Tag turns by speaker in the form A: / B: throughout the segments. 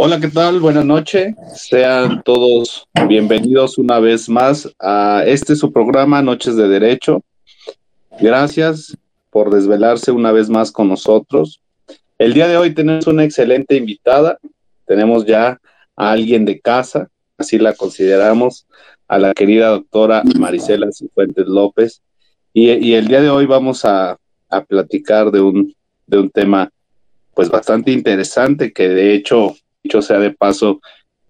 A: Hola, ¿qué tal? Buenas noches. Sean todos bienvenidos una vez más a este su programa Noches de Derecho. Gracias por desvelarse una vez más con nosotros. El día de hoy tenemos una excelente invitada. Tenemos ya a alguien de casa, así la consideramos, a la querida doctora Marisela Cifuentes López. Y, el día de hoy vamos a, a platicar de un, de un tema pues bastante interesante que de hecho dicho sea de paso,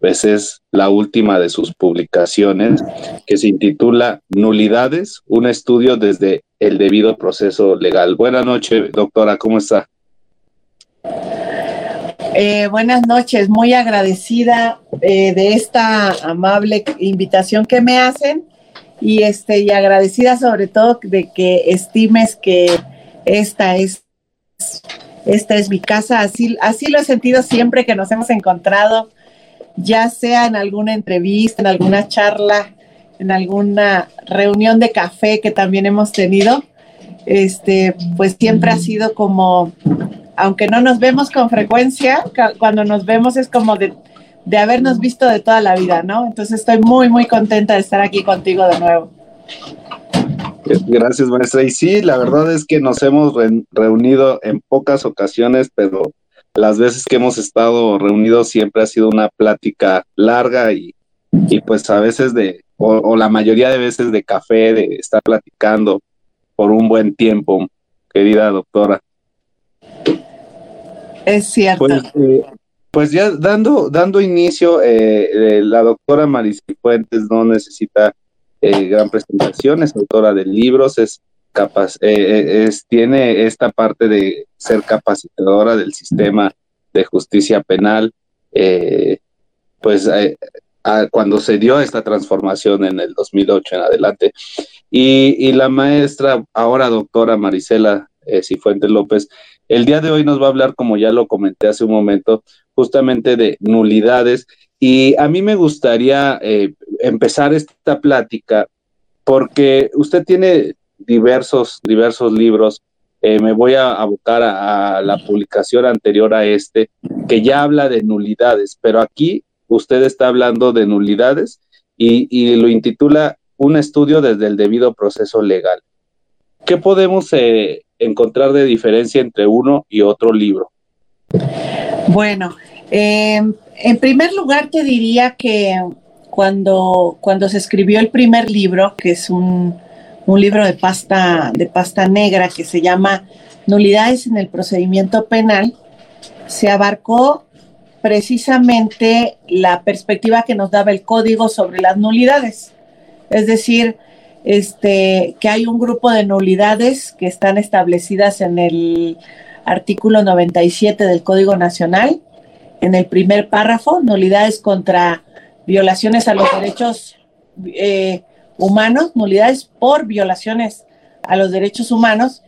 A: pues es la última de sus publicaciones, que se intitula Nulidades, un estudio desde el debido proceso legal. Buenas noches, doctora, ¿cómo está?
B: Eh, buenas noches, muy agradecida eh, de esta amable invitación que me hacen y este y agradecida sobre todo de que estimes que esta es esta es mi casa, así, así lo he sentido siempre que nos hemos encontrado, ya sea en alguna entrevista, en alguna charla, en alguna reunión de café que también hemos tenido, este, pues siempre ha sido como, aunque no nos vemos con frecuencia, cuando nos vemos es como de, de habernos visto de toda la vida, ¿no? Entonces estoy muy, muy contenta de estar aquí contigo de nuevo.
A: Gracias, maestra. Y sí, la verdad es que nos hemos reunido en pocas ocasiones, pero las veces que hemos estado reunidos siempre ha sido una plática larga y, pues a veces de, o, la mayoría de veces de café, de estar platicando por un buen tiempo, querida doctora.
B: Es cierto.
A: Pues, eh, pues ya dando, dando inicio, eh, eh, la doctora Maricel Fuentes no necesita eh, gran presentación, es autora de libros, eh, eh, es, tiene esta parte de ser capacitadora del sistema de justicia penal, pues cuando se dio esta transformación en el 2008 en adelante. Y, la maestra, ahora doctora Marisela Cifuentes López, el día de hoy nos va a hablar, como ya lo comenté hace un momento, justamente de nulidades y a mí me gustaría empezar esta plática porque usted tiene diversos, diversos libros. Eh, me voy a abocar a, la publicación anterior a este, que ya habla de nulidades, pero aquí usted está hablando de nulidades y, lo intitula Un estudio desde el debido proceso legal. ¿Qué podemos eh, encontrar de diferencia entre uno y otro libro?
B: Bueno, eh, en primer lugar, te diría que cuando, cuando se escribió el primer libro, que es un, libro de pasta, de pasta negra que se llama Nulidades en el procedimiento penal, se abarcó precisamente la perspectiva que nos daba el código sobre las nulidades. Es decir, este, que hay un grupo de nulidades que están establecidas en el artículo 97 del Código Nacional en el primer párrafo, nulidades contra violaciones a los derechos eh, humanos, nulidades por violaciones a los derechos humanos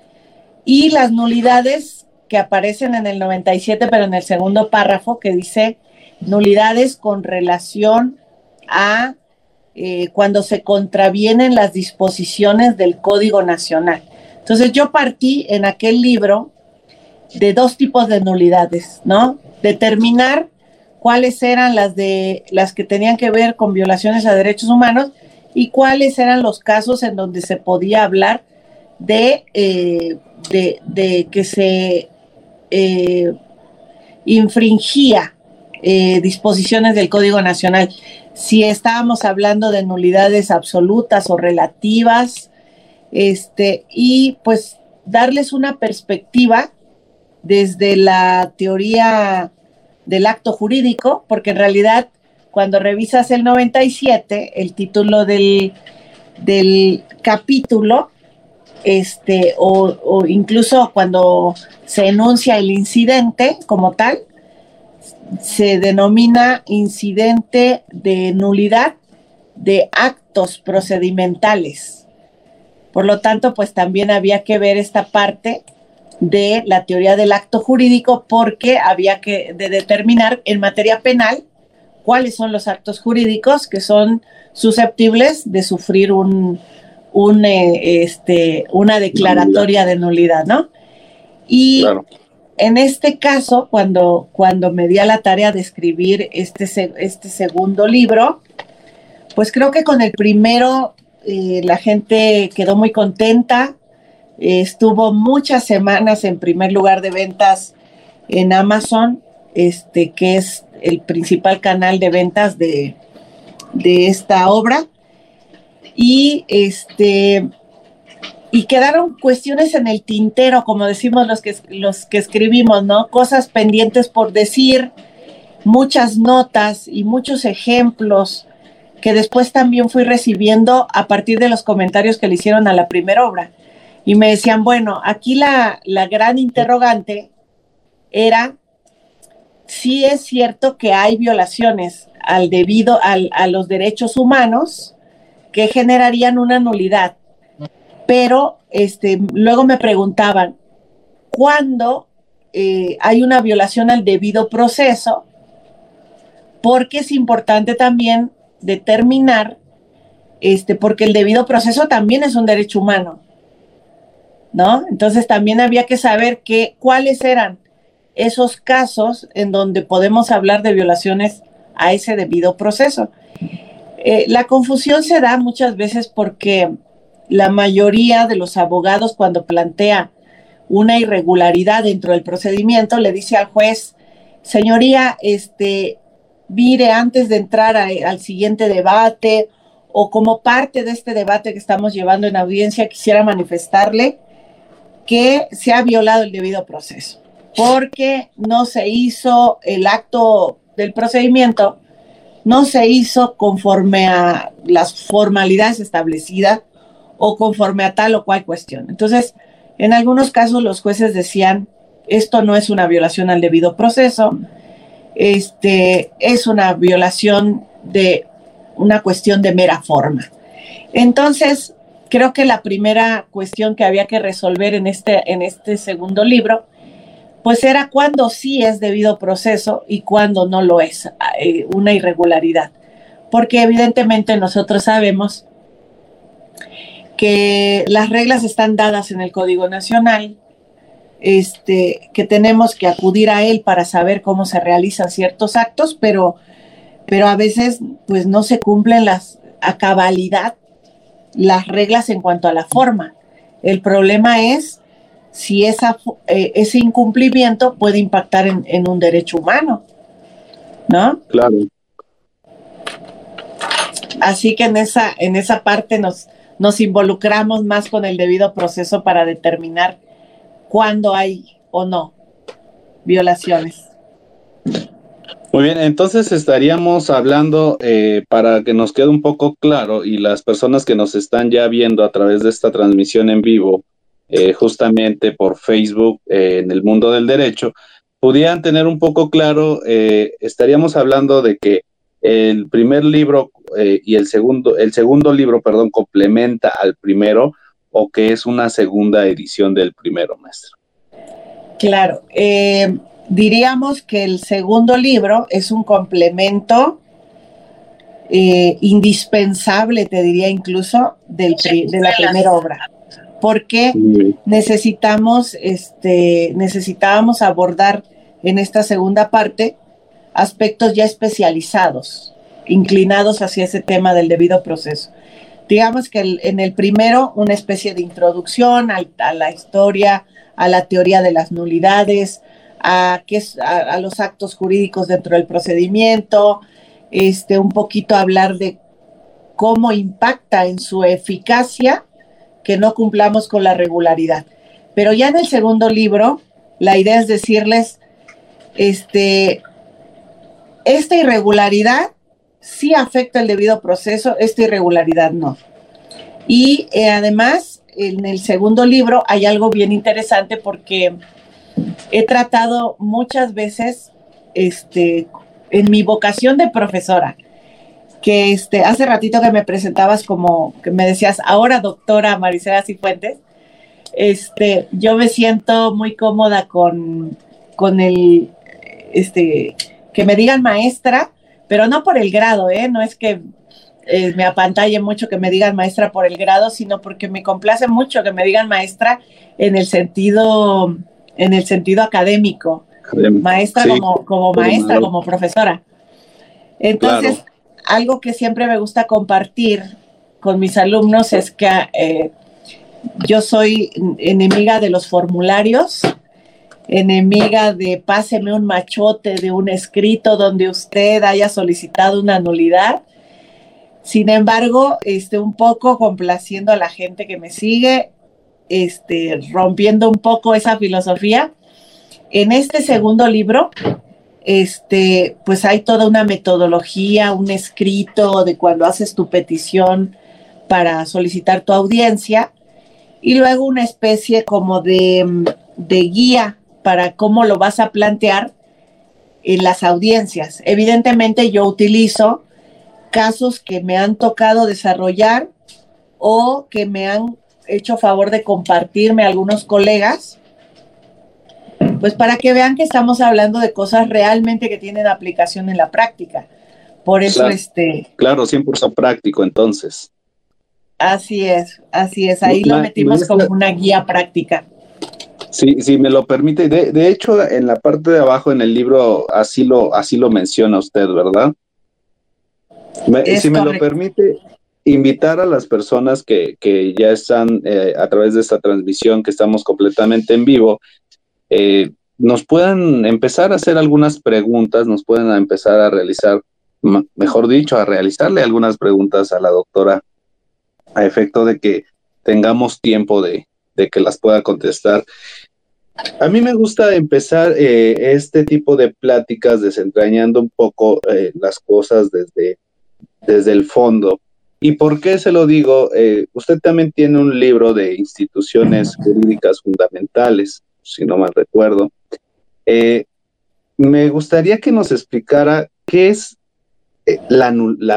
B: y las nulidades que aparecen en el 97, pero en el segundo párrafo que dice nulidades con relación a eh, cuando se contravienen las disposiciones del Código Nacional. Entonces yo partí en aquel libro de dos tipos de nulidades, ¿no? determinar cuáles eran las de las que tenían que ver con violaciones a derechos humanos y cuáles eran los casos en donde se podía hablar de, eh, de, que se eh, infringía eh, disposiciones del Código Nacional. Si estábamos hablando de nulidades absolutas o relativas, este, y pues darles una perspectiva desde la teoría del acto jurídico, porque en realidad cuando revisas el 97, el título del, del capítulo, este, o, o, incluso cuando se enuncia el incidente como tal, se denomina incidente de nulidad de actos procedimentales. Por lo tanto, pues también había que ver esta parte de la teoría del acto jurídico porque había que determinar en materia penal cuáles son los actos jurídicos que son susceptibles de sufrir un, eh, este, una declaratoria de nulidad, ¿no? Y en este caso, cuando, cuando me di a la tarea de escribir este, este segundo libro, pues creo que con el primero eh, la gente quedó muy contenta, estuvo muchas semanas en primer lugar de ventas en Amazon, este, que es el principal canal de ventas de, de esta obra. Y este y quedaron cuestiones en el tintero, como decimos los que, los que escribimos, ¿no? Cosas pendientes por decir, muchas notas y muchos ejemplos que después también fui recibiendo a partir de los comentarios que le hicieron a la primera obra. Y me decían, bueno, aquí la, la gran interrogante era si es cierto que hay violaciones al debido al, a los derechos humanos que generarían una nulidad pero este, luego me preguntaban, ¿cuándo eh, hay una violación al debido proceso? Porque es importante también determinar, este, porque el debido proceso también es un derecho humano, ¿no? Entonces también había que saber que, cuáles eran esos casos en donde podemos hablar de violaciones a ese debido proceso. Eh, la confusión se da muchas veces porque la mayoría de los abogados cuando plantea una irregularidad dentro del procedimiento le dice al juez, señoría, este, mire, antes de entrar al siguiente debate o como parte de este debate que estamos llevando en audiencia, quisiera manifestarle que se ha violado el debido proceso, porque no se hizo el acto del procedimiento, no se hizo conforme a las formalidades establecidas o conforme a tal o cual cuestión. Entonces, en algunos casos los jueces decían, esto no es una violación al debido proceso, este, es una violación de una cuestión de mera forma. Entonces, creo que la primera cuestión que había que resolver en este, en este segundo libro, pues era cuándo sí es debido proceso y cuándo no lo es, eh, una irregularidad. Porque evidentemente nosotros sabemos que las reglas están dadas en el Código Nacional, este, que tenemos que acudir a él para saber cómo se realizan ciertos actos, pero, pero a veces pues no se cumplen las, a cabalidad las reglas en cuanto a la forma. El problema es si esa, eh, ese incumplimiento puede impactar en, en, un derecho humano, ¿no?
A: Claro.
B: Así que en esa, en esa parte nos, nos involucramos más con el debido proceso para determinar cuándo hay o no violaciones.
A: Muy bien, entonces estaríamos hablando eh, para que nos quede un poco claro y las personas que nos están ya viendo a través de esta transmisión en vivo, eh, justamente por Facebook eh, en el mundo del derecho, pudieran tener un poco claro, estaríamos hablando de que el primer libro eh, y el segundo, el segundo libro, perdón, complementa al primero o que es una segunda edición del primero, maestro.
B: Claro, eh, diríamos que el segundo libro es un complemento eh, indispensable, te diría incluso, del, de la primera obra, porque necesitamos, este, necesitábamos abordar en esta segunda parte aspectos ya especializados, inclinados hacia ese tema del debido proceso. Digamos que en el primero, una especie de introducción a, la historia, a la teoría de las nulidades, a, los actos jurídicos dentro del procedimiento, este, un poquito hablar de cómo impacta en su eficacia que no cumplamos con la regularidad. Pero ya en el segundo libro, la idea es decirles, este, esta irregularidad sí afecta el debido proceso, esta irregularidad no. Y eh, además, en el segundo libro hay algo bien interesante porque he tratado muchas veces, este, en mi vocación de profesora, que este, hace ratito que me presentabas como, que me decías, ahora doctora Maricela Cifuentes, este, yo me siento muy cómoda con, con el, este, que me digan maestra, pero no por el grado, ¿eh? No es que eh, me apantalle mucho que me digan maestra por el grado, sino porque me complace mucho que me digan maestra en el sentido en el sentido académico, maestra como, como maestra, como profesora. Entonces, algo que siempre me gusta compartir con mis alumnos es que eh, yo soy enemiga de los formularios, enemiga de páseme un machote de un escrito donde usted haya solicitado una nulidad. Sin embargo, este, un poco complaciendo a la gente que me sigue, este, rompiendo un poco esa filosofía. En este segundo libro, este, pues hay toda una metodología, un escrito de cuando haces tu petición para solicitar tu audiencia y luego una especie como de, de guía para cómo lo vas a plantear en las audiencias. Evidentemente yo utilizo casos que me han tocado desarrollar o que me han hecho favor de compartirme algunos colegas, pues para que vean que estamos hablando de cosas realmente que tienen aplicación en la práctica. Por eso este...
A: Claro, 100% práctico entonces.
B: Así es, así es. Ahí lo metimos como una guía práctica.
A: Sí, sí, me lo permite. De, de, hecho, en la parte de abajo en el libro así lo, así lo menciona usted, ¿verdad? si me lo permite, invitar a las personas que, que ya están eh, a través de esta transmisión, que estamos completamente en vivo, eh, nos puedan empezar a hacer algunas preguntas, nos pueden empezar a realizar, mejor dicho, a realizarle algunas preguntas a la doctora a efecto de que tengamos tiempo de, que las pueda contestar. A mí me gusta empezar eh, este tipo de pláticas desentrañando un poco las cosas desde, desde el fondo. ¿Y por qué se lo digo? Eh, usted también tiene un libro de instituciones jurídicas fundamentales, si no mal recuerdo. me gustaría que nos explicara qué es la,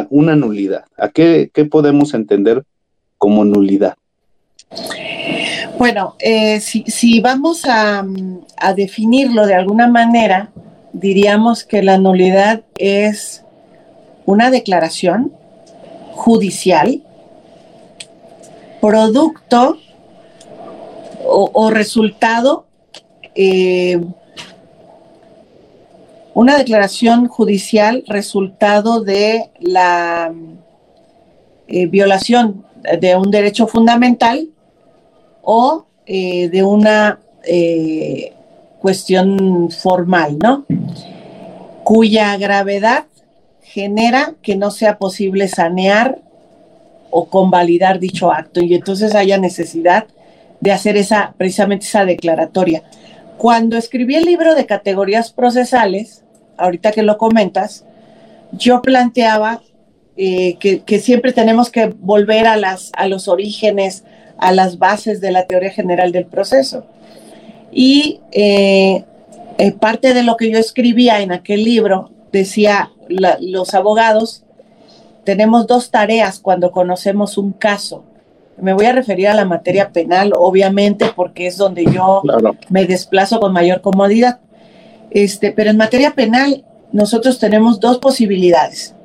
A: una nulidad, a qué, qué podemos entender como nulidad?
B: Bueno, eh, si, vamos a, definirlo de alguna manera, diríamos que la nulidad es una declaración judicial, producto o, resultado, eh, una declaración judicial resultado de la eh, violación de un derecho fundamental o eh, de una cuestión formal, ¿no? Cuya gravedad genera que no sea posible sanear o convalidar dicho acto y entonces haya necesidad de hacer esa precisamente esa declaratoria. Cuando escribí el libro de categorías procesales, ahorita que lo comentas, yo planteaba eh, que, siempre tenemos que volver a, las, a los orígenes, a las bases de la teoría general del proceso. Y eh, eh, parte de lo que yo escribía en aquel libro decía, los abogados tenemos dos tareas cuando conocemos un caso. Me voy a referir a la materia penal, obviamente, porque es donde yo me desplazo con mayor comodidad. Este, pero en materia penal nosotros tenemos dos posibilidades.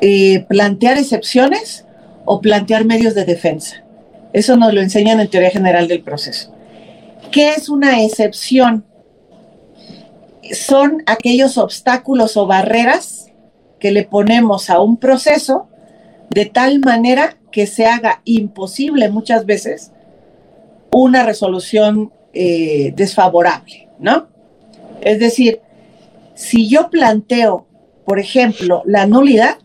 B: Eh, plantear excepciones o plantear medios de defensa. Eso nos lo enseñan en teoría general del proceso. ¿Qué es una excepción? Son aquellos obstáculos o barreras que le ponemos a un proceso de tal manera que se haga imposible muchas veces una resolución eh, desfavorable, ¿no? Es decir, si yo planteo, por ejemplo, la nulidad,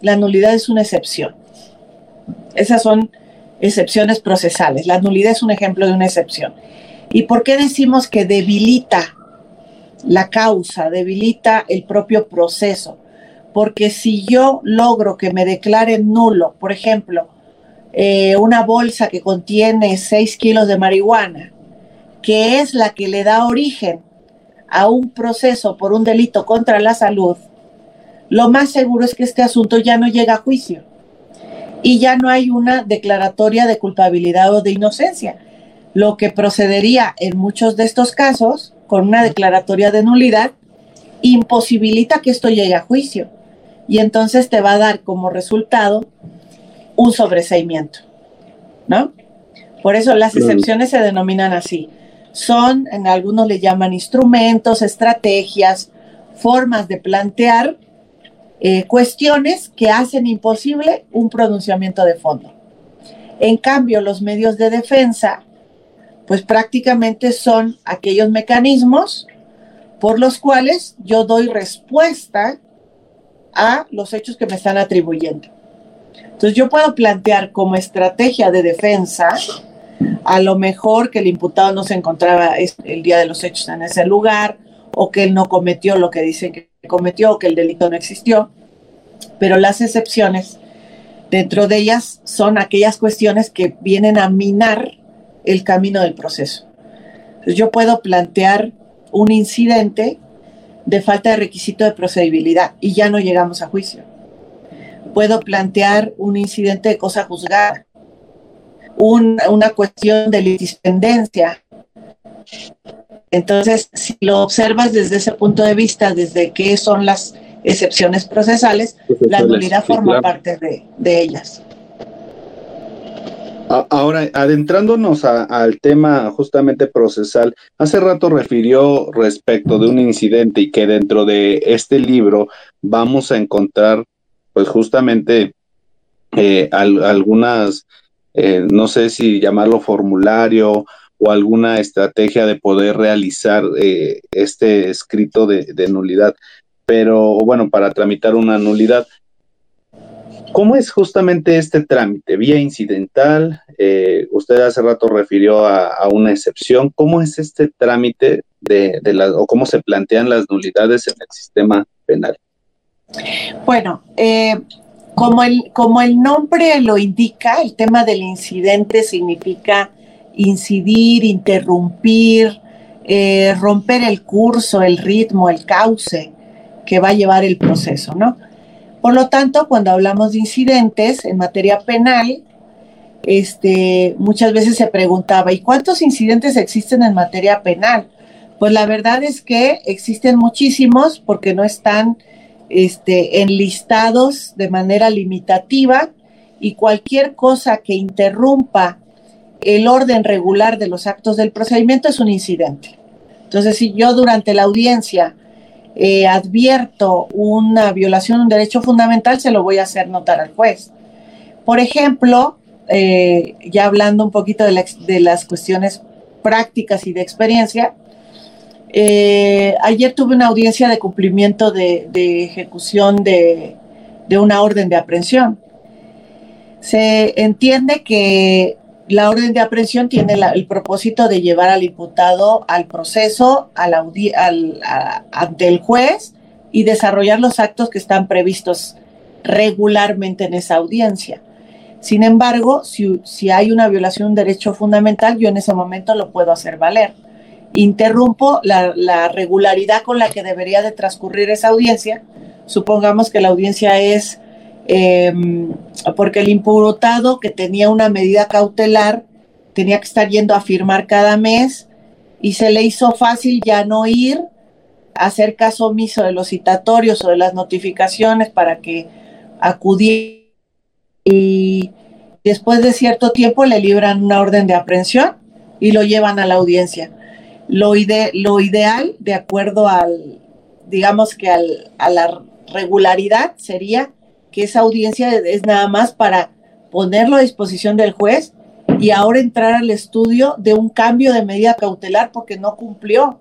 B: la nulidad es una excepción. Esas son excepciones procesales. La nulidad es un ejemplo de una excepción. ¿Y por qué decimos que debilita la causa, debilita el propio proceso? Porque si yo logro que me declaren nulo, por ejemplo, eh, una bolsa que contiene 6 kilos de marihuana, que es la que le da origen a un proceso por un delito contra la salud, lo más seguro es que este asunto ya no llega a juicio y ya no hay una declaratoria de culpabilidad o de inocencia. Lo que procedería en muchos de estos casos con una declaratoria de nulidad imposibilita que esto llegue a juicio y entonces te va a dar como resultado un sobreseimiento, ¿no? Por eso las excepciones se denominan así. son, en algunos le llaman instrumentos, estrategias, formas de plantear eh, cuestiones que hacen imposible un pronunciamiento de fondo. En cambio, los medios de defensa, pues prácticamente son aquellos mecanismos por los cuales yo doy respuesta a los hechos que me están atribuyendo. Entonces yo puedo plantear como estrategia de defensa a lo mejor que el imputado no se encontraba el día de los hechos en ese lugar o que él no cometió lo que dice que cometió o que el delito no existió, pero las excepciones dentro de ellas son aquellas cuestiones que vienen a minar el camino del proceso. Yo puedo plantear un incidente de falta de requisito de procedibilidad y ya no llegamos a juicio puedo plantear un incidente de cosa juzgada, una cuestión de litispendencia. Entonces, si lo observas desde ese punto de vista, desde qué son las excepciones procesales, la nulidad forma parte de, de, ellas.
A: Ahora, adentrándonos al tema justamente procesal, hace rato refirió respecto de un incidente y que dentro de este libro vamos a encontrar pues justamente eh, algunas, eh, no sé si llamarlo formulario o alguna estrategia de poder realizar eh, este escrito de, nulidad, pero bueno, para tramitar una nulidad. ¿Cómo es justamente este trámite? ¿Vía incidental? usted hace rato refirió a, una excepción. ¿Cómo es este trámite de, de o cómo se plantean las nulidades en el sistema penal?
B: Bueno, eh, como, el, como el nombre lo indica, el tema del incidente significa incidir, interrumpir, eh, romper el curso, el ritmo, el cauce que va a llevar el proceso, ¿no? Por lo tanto, cuando hablamos de incidentes en materia penal, este, muchas veces se preguntaba, ¿y cuántos incidentes existen en materia penal? Pues la verdad es que existen muchísimos porque no están este, enlistados de manera limitativa y cualquier cosa que interrumpa el orden regular de los actos del procedimiento es un incidente. Entonces, si yo durante la audiencia eh, advierto una violación de un derecho fundamental, se lo voy a hacer notar al juez. Por ejemplo, eh, ya hablando un poquito de las cuestiones prácticas y de experiencia, eh, ayer tuve una audiencia de cumplimiento de, ejecución de, una orden de aprehensión. Se entiende que la orden de aprehensión tiene el propósito de llevar al imputado al proceso, ante el juez y desarrollar los actos que están previstos regularmente en esa audiencia. Sin embargo, si, hay una violación de un derecho fundamental, yo en ese momento lo puedo hacer valer interrumpo la, regularidad con la que debería de transcurrir esa audiencia. Supongamos que la audiencia es em, porque el imputado que tenía una medida cautelar tenía que estar yendo a firmar cada mes y se le hizo fácil ya no ir, hacer caso omiso de los citatorios o de las notificaciones para que acudiera y después de cierto tiempo le libran una orden de aprehensión y lo llevan a la audiencia. Lo, lo ideal, de acuerdo al, digamos que al, a la regularidad, sería que esa audiencia es nada más para ponerlo a disposición del juez y ahora entrar al estudio de un cambio de medida cautelar porque no cumplió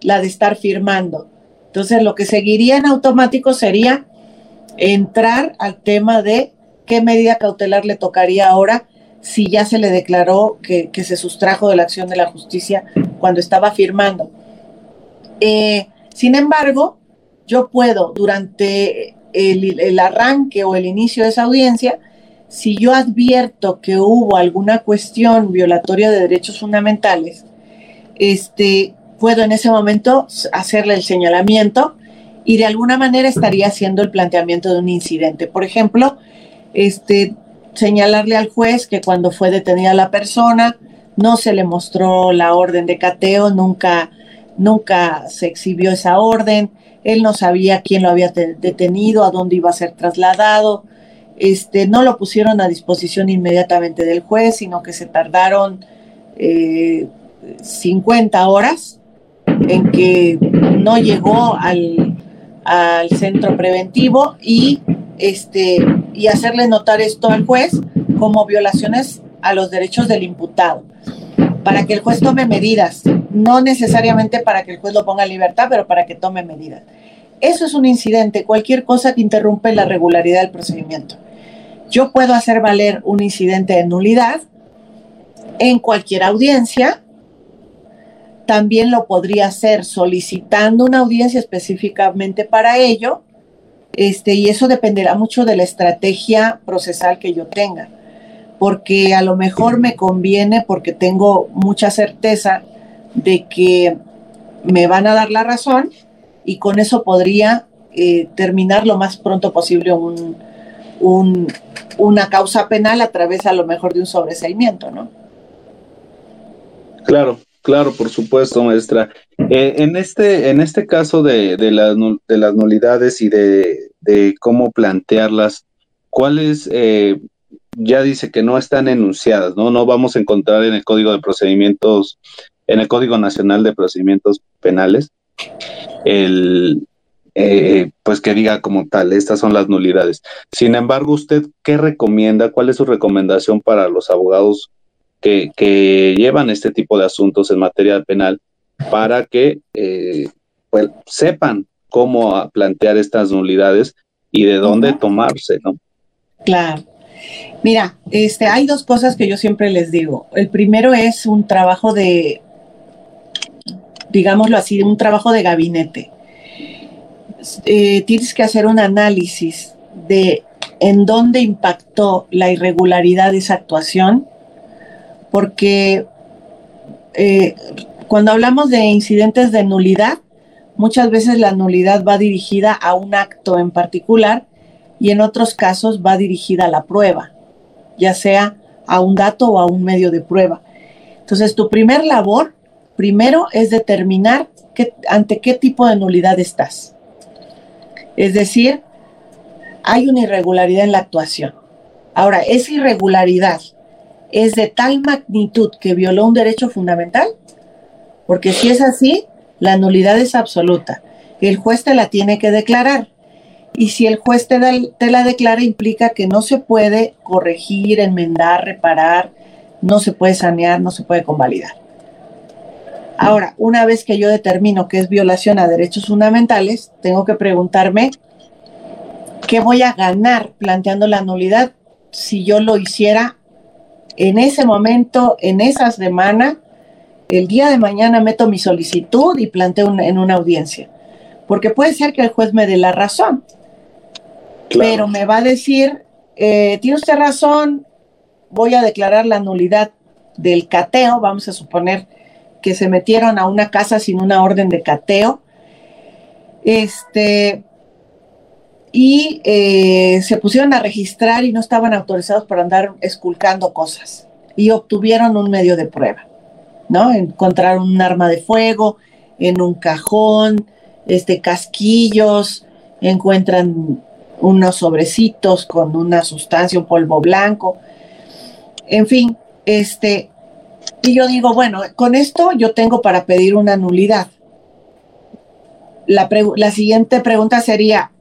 B: la de estar firmando. Entonces, lo que seguiría en automático sería entrar al tema de qué medida cautelar le tocaría ahora si ya se le declaró que, se sustrajo de la acción de la justicia cuando estaba firmando. Eh, sin embargo, yo puedo durante el, arranque o el inicio de esa audiencia, si yo advierto que hubo alguna cuestión violatoria de derechos fundamentales, este, puedo en ese momento hacerle el señalamiento y de alguna manera estaría haciendo el planteamiento de un incidente. Por ejemplo, este, señalarle al juez que cuando fue detenida la persona no se le mostró la orden de cateo, nunca, nunca se exhibió esa orden, él no sabía quién lo había detenido, a dónde iba a ser trasladado, este, no lo pusieron a disposición inmediatamente del juez, sino que se tardaron eh, 50 horas en que no llegó al, al centro preventivo y, este, y hacerle notar esto al juez como violaciones a los derechos del imputado, para que el juez tome medidas, no necesariamente para que el juez lo ponga en libertad, pero para que tome medidas. Eso es un incidente, cualquier cosa que interrumpe la regularidad del procedimiento. Yo puedo hacer valer un incidente de nulidad en cualquier audiencia. También lo podría hacer solicitando una audiencia específicamente para ello. Este, y eso dependerá mucho de la estrategia procesal que yo tenga. Porque a lo mejor me conviene porque tengo mucha certeza de que me van a dar la razón y con eso podría eh, terminar lo más pronto posible un, una causa penal a través a lo mejor de un sobreseimiento, ¿no?
A: Claro, claro, por supuesto, maestra. Eh, en, este, en este caso de, de, de las nulidades y de, cómo plantearlas, ¿cuáles eh, ya dice que no están enunciadas, ¿no? No vamos a encontrar en el Código de Procedimientos, en el Código Nacional de Procedimientos Penales, el, eh, pues que diga como tal, estas son las nulidades. Sin embargo, ¿usted qué recomienda? ¿Cuál es su recomendación para los abogados que, llevan este tipo de asuntos en materia penal para que eh, pues, sepan cómo plantear estas nulidades y de dónde tomarse, ¿no?
B: Claro. Mira, este, hay dos cosas que yo siempre les digo. El primero es un trabajo de, digámoslo así, un trabajo de gabinete. Eh, tienes que hacer un análisis de en dónde impactó la irregularidad de esa actuación, porque eh, cuando hablamos de incidentes de nulidad, muchas veces la nulidad va dirigida a un acto en particular y en otros casos va dirigida a la prueba, ya sea a un dato o a un medio de prueba. Entonces, tu primer labor, primero, es determinar ante qué tipo de nulidad estás. Es decir, hay una irregularidad en la actuación. Ahora, esa irregularidad es de tal magnitud que violó un derecho fundamental, porque si es así, la nulidad es absoluta. El juez te la tiene que declarar. Y si el juez te, te, la declara, implica que no se puede corregir, enmendar, reparar, no se puede sanear, no se puede convalidar. Ahora, una vez que yo determino que es violación a derechos fundamentales, tengo que preguntarme qué voy a ganar planteando la nulidad si yo lo hiciera en ese momento, en esa semana, el día de mañana meto mi solicitud y planteo en una audiencia. Porque puede ser que el juez me dé la razón, pero me va a decir, eh, tiene usted razón, voy a declarar la nulidad del cateo, vamos a suponer que se metieron a una casa sin una orden de cateo. Este, y eh, se pusieron a registrar y no estaban autorizados para andar esculcando cosas. Y obtuvieron un medio de prueba, ¿no? Encontraron un arma de fuego en un cajón, este, casquillos, encuentran unos sobrecitos con una sustancia, un polvo blanco. En fin, este, y yo digo, bueno, con esto yo tengo para pedir una nulidad. La, la, siguiente pregunta sería,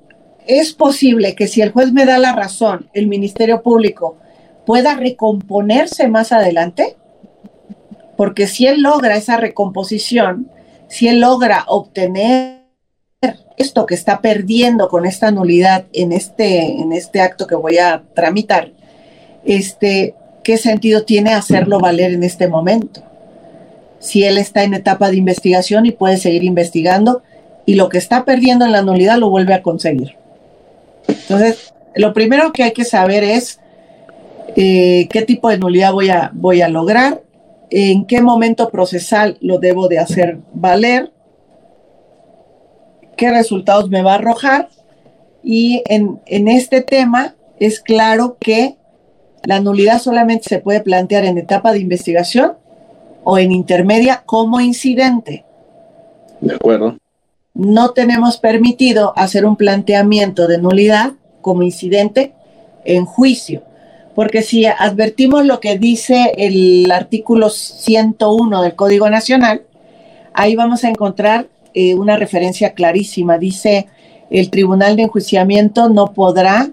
B: ¿es posible que si el juez me da la razón, el Ministerio Público pueda recomponerse más adelante? Porque si él logra esa recomposición, si él logra obtener esto que está perdiendo con esta nulidad en este, en este acto que voy a tramitar, este, ¿qué sentido tiene hacerlo valer en este momento? Si él está en etapa de investigación y puede seguir investigando y lo que está perdiendo en la nulidad lo vuelve a conseguir. Entonces, lo primero que hay que saber es eh, qué tipo de nulidad voy a, voy a lograr, en qué momento procesal lo debo de hacer valer, qué resultados me va a arrojar. Y en, en este tema es claro que la nulidad solamente se puede plantear en etapa de investigación o en intermedia como incidente.
A: De acuerdo.
B: No tenemos permitido hacer un planteamiento de nulidad como incidente en juicio, porque si advertimos lo que dice el artículo 101 del Código Nacional, ahí vamos a encontrar eh, una referencia clarísima. Dice, el Tribunal de Enjuiciamiento no podrá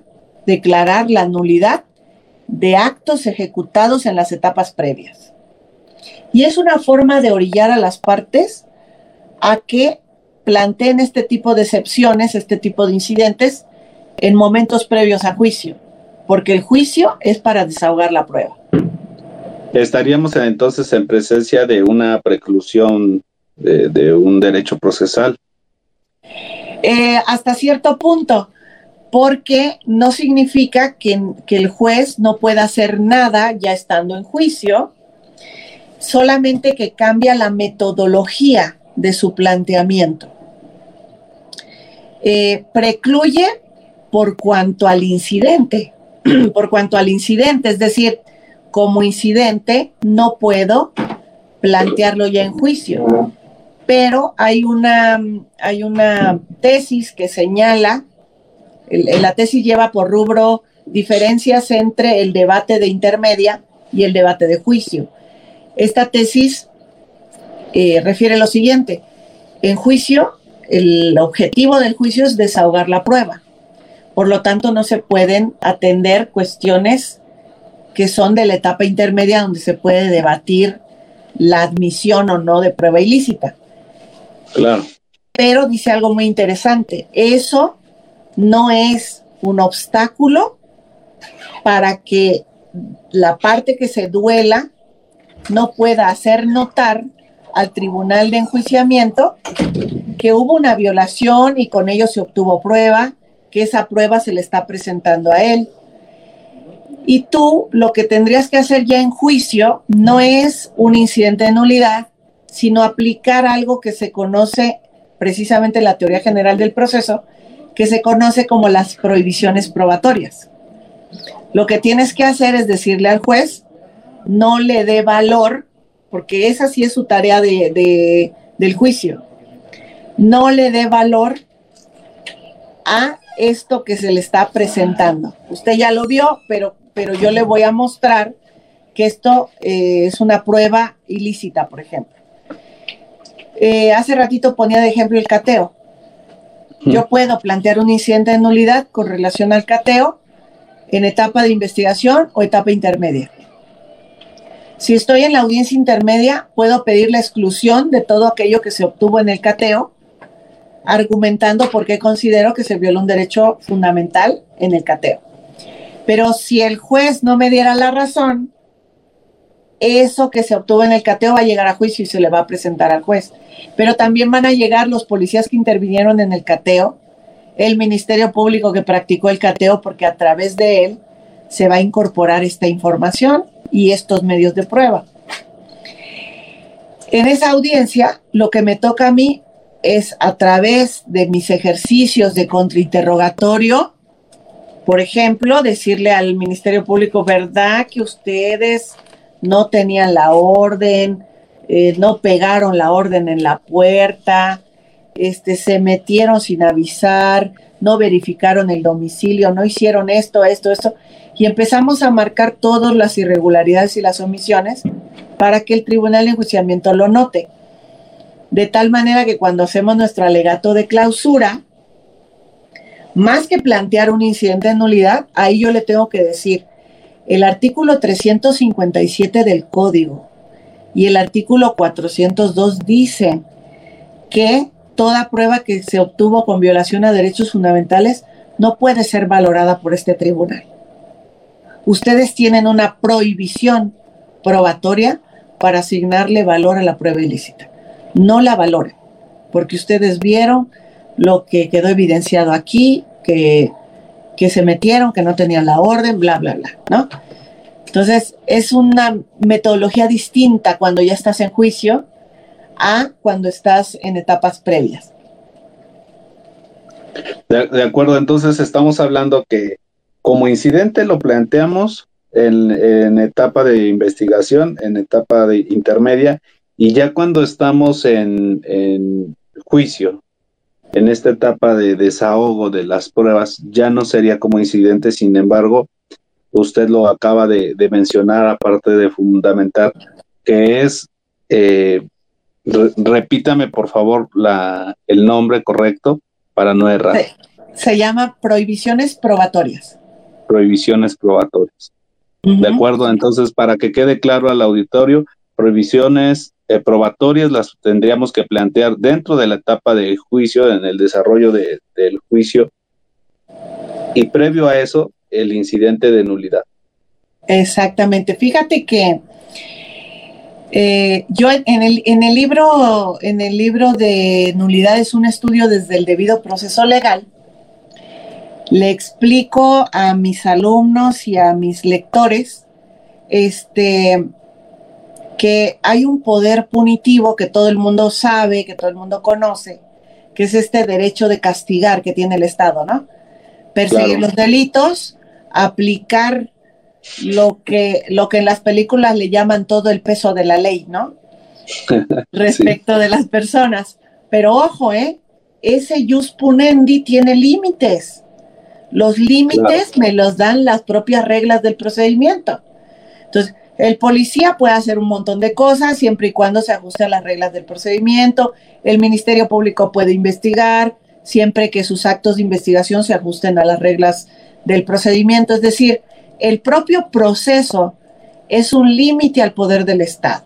B: declarar la nulidad de actos ejecutados en las etapas previas. Y es una forma de orillar a las partes a que planteen este tipo de excepciones, este tipo de incidentes en momentos previos a juicio, porque el juicio es para desahogar la prueba.
A: Estaríamos entonces en presencia de una preclusión de, un derecho procesal.
B: Eh, hasta cierto punto, porque no significa que, el juez no pueda hacer nada ya estando en juicio, solamente que cambia la metodología de su planteamiento. Eh, precluye por cuanto al incidente, por cuanto al incidente, es decir, como incidente no puedo plantearlo ya en juicio, pero hay una, hay una tesis que señala, la tesis lleva por rubro diferencias entre el debate de intermedia y el debate de juicio. Esta tesis eh, refiere lo siguiente. En juicio, el objetivo del juicio es desahogar la prueba. Por lo tanto, no se pueden atender cuestiones que son de la etapa intermedia donde se puede debatir la admisión o no de prueba ilícita.
A: Claro.
B: Pero dice algo muy interesante. Eso no es un obstáculo para que la parte que se duela no pueda hacer notar al tribunal de enjuiciamiento que hubo una violación y con ello se obtuvo prueba, que esa prueba se le está presentando a él. Y tú lo que tendrías que hacer ya en juicio no es un incidente de nulidad, sino aplicar algo que se conoce precisamente en la teoría general del proceso, que se conoce como las prohibiciones probatorias. Lo que tienes que hacer es decirle al juez, no le dé valor porque esa sí es su tarea de, del juicio. No le dé valor a esto que se le está presentando. Usted ya lo vio, pero, pero yo le voy a mostrar que esto eh, es una prueba ilícita, por ejemplo. Eh, hace ratito ponía de ejemplo el cateo. Yo puedo plantear un incidente de nulidad con relación al cateo en etapa de investigación o etapa intermedia. Si estoy en la audiencia intermedia, puedo pedir la exclusión de todo aquello que se obtuvo en el cateo, argumentando por qué considero que se viola un derecho fundamental en el cateo. Pero si el juez no me diera la razón, eso que se obtuvo en el cateo va a llegar a juicio y se le va a presentar al juez. Pero también van a llegar los policías que intervinieron en el cateo, el Ministerio Público que practicó el cateo, porque a través de él se va a incorporar esta información y estos medios de prueba. En esa audiencia, lo que me toca a mí es a través de mis ejercicios de contrainterrogatorio, por ejemplo, decirle al Ministerio Público, ¿verdad que ustedes no tenían la orden, eh, no pegaron la orden en la puerta, este, se metieron sin avisar, no verificaron el domicilio, no hicieron esto, esto, esto? y empezamos a marcar todas las irregularidades y las omisiones para que el tribunal de enjuiciamiento lo note. De tal manera que cuando hacemos nuestro alegato de clausura, más que plantear un incidente de nulidad, ahí yo le tengo que decir, el artículo 357 del código y el artículo 402 dicen que toda prueba que se obtuvo con violación a derechos fundamentales no puede ser valorada por este tribunal ustedes tienen una prohibición probatoria para asignarle valor a la prueba ilícita. No la valoren, porque ustedes vieron lo que quedó evidenciado aquí, que, que se metieron, que no tenían la orden, bla, bla, bla, ¿no? Entonces, es una metodología distinta cuando ya estás en juicio a cuando estás en etapas previas.
A: de acuerdo, entonces estamos hablando que como incidente lo planteamos en, etapa de investigación, en etapa de intermedia, y ya cuando estamos en, juicio, en esta etapa de desahogo de las pruebas, ya no sería como incidente, sin embargo, usted lo acaba de, mencionar, aparte de fundamental, que es, eh, repítame por favor la, el nombre correcto para no errar.
B: Se, llama prohibiciones probatorias.
A: Prohibiciones probatorias. De acuerdo, entonces para que quede claro al auditorio, prohibiciones eh, probatorias las tendríamos que plantear dentro de la etapa del juicio, en el desarrollo del juicio, y previo a eso, el incidente de nulidad.
B: Exactamente. Fíjate que eh, yo en el, en el libro, en el libro de nulidad es un estudio desde el debido proceso legal. Le explico a mis alumnos y a mis lectores este, que hay un poder punitivo que todo el mundo sabe, que todo el mundo conoce, que es este derecho de castigar que tiene el Estado, ¿no? Perseguir los delitos, aplicar lo que, lo que en las películas le llaman todo el peso de la ley, ¿no? Respecto de las personas. Pero ojo, ¿eh? Ese jus punendi tiene límites. Los límites me los dan las propias reglas del procedimiento. Entonces, el policía puede hacer un montón de cosas siempre y cuando se ajuste a las reglas del procedimiento. El Ministerio Público puede investigar siempre que sus actos de investigación se ajusten a las reglas del procedimiento. Es decir, el propio proceso es un límite al poder del Estado.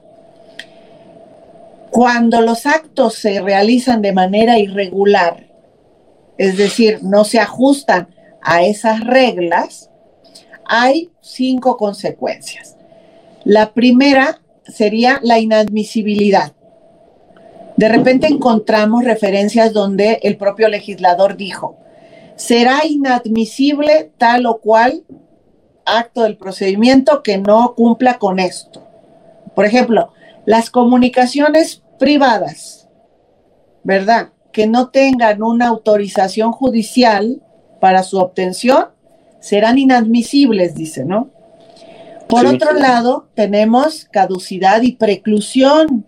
B: Cuando los actos se realizan de manera irregular, es decir, no se ajustan a esas reglas, hay cinco consecuencias. La primera sería la inadmisibilidad. De repente encontramos referencias donde el propio legislador dijo, será inadmisible tal o cual acto del procedimiento que no cumpla con esto. Por ejemplo, las comunicaciones privadas, ¿verdad? Que no tengan una autorización judicial para su obtención, serán inadmisibles, dice, ¿no? Por otro lado, tenemos caducidad y preclusión,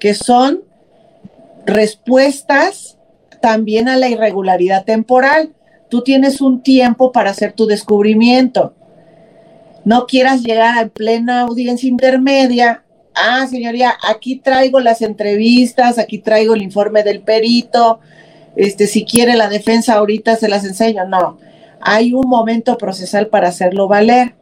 B: que son respuestas también a la irregularidad temporal. Tú tienes un tiempo para hacer tu descubrimiento. No quieras llegar a plena audiencia intermedia. Ah, señoría, aquí traigo las entrevistas, aquí traigo el informe del perito. Este, si quiere la defensa ahorita se las enseño. No, hay un momento procesal para hacerlo valer.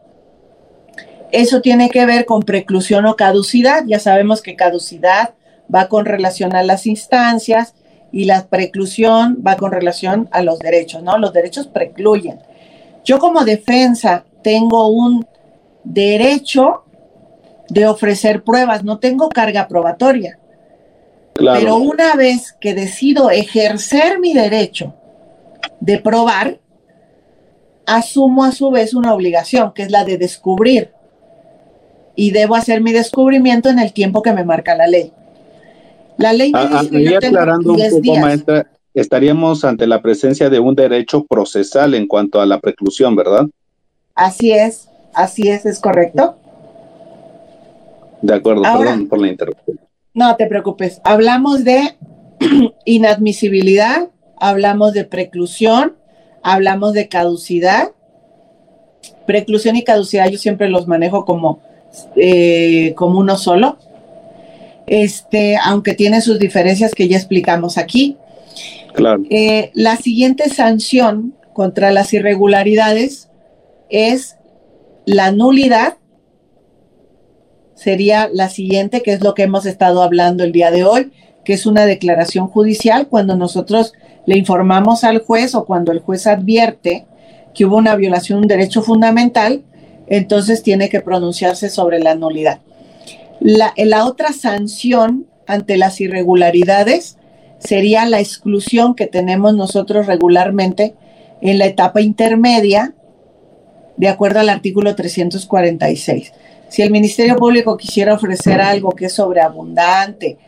B: Eso tiene que ver con preclusión o caducidad. Ya sabemos que caducidad va con relación a las instancias y la preclusión va con relación a los derechos, ¿no? Los derechos precluyen. Yo como defensa tengo un derecho de ofrecer pruebas, no tengo carga probatoria. Pero una vez que decido ejercer mi derecho de probar, asumo a su vez una obligación, que es la de descubrir y debo hacer mi descubrimiento en el tiempo que me marca la ley.
A: La ley me ah, dice aclarando un poco, maestra, estaríamos ante la presencia de un derecho procesal en cuanto a la preclusión, ¿verdad?
B: Así es, así es, es correcto.
A: De acuerdo, perdón por la interrupción.
B: No te preocupes. Hablamos de inadmisibilidad, hablamos de preclusión, hablamos de caducidad. Preclusión y caducidad yo siempre los manejo como eh, como uno solo, este, aunque tiene sus diferencias que ya explicamos aquí. Eh, la siguiente sanción contra las irregularidades es la nulidad. Sería la siguiente, que es lo que hemos estado hablando el día de hoy, que es una declaración judicial cuando nosotros le informamos al juez o cuando el juez advierte que hubo una violación de un derecho fundamental, entonces tiene que pronunciarse sobre la nulidad. La, otra sanción ante las irregularidades sería la exclusión que tenemos nosotros regularmente en la etapa intermedia, de acuerdo al artículo 346. Si el Ministerio Público quisiera ofrecer algo que es sobreabundante,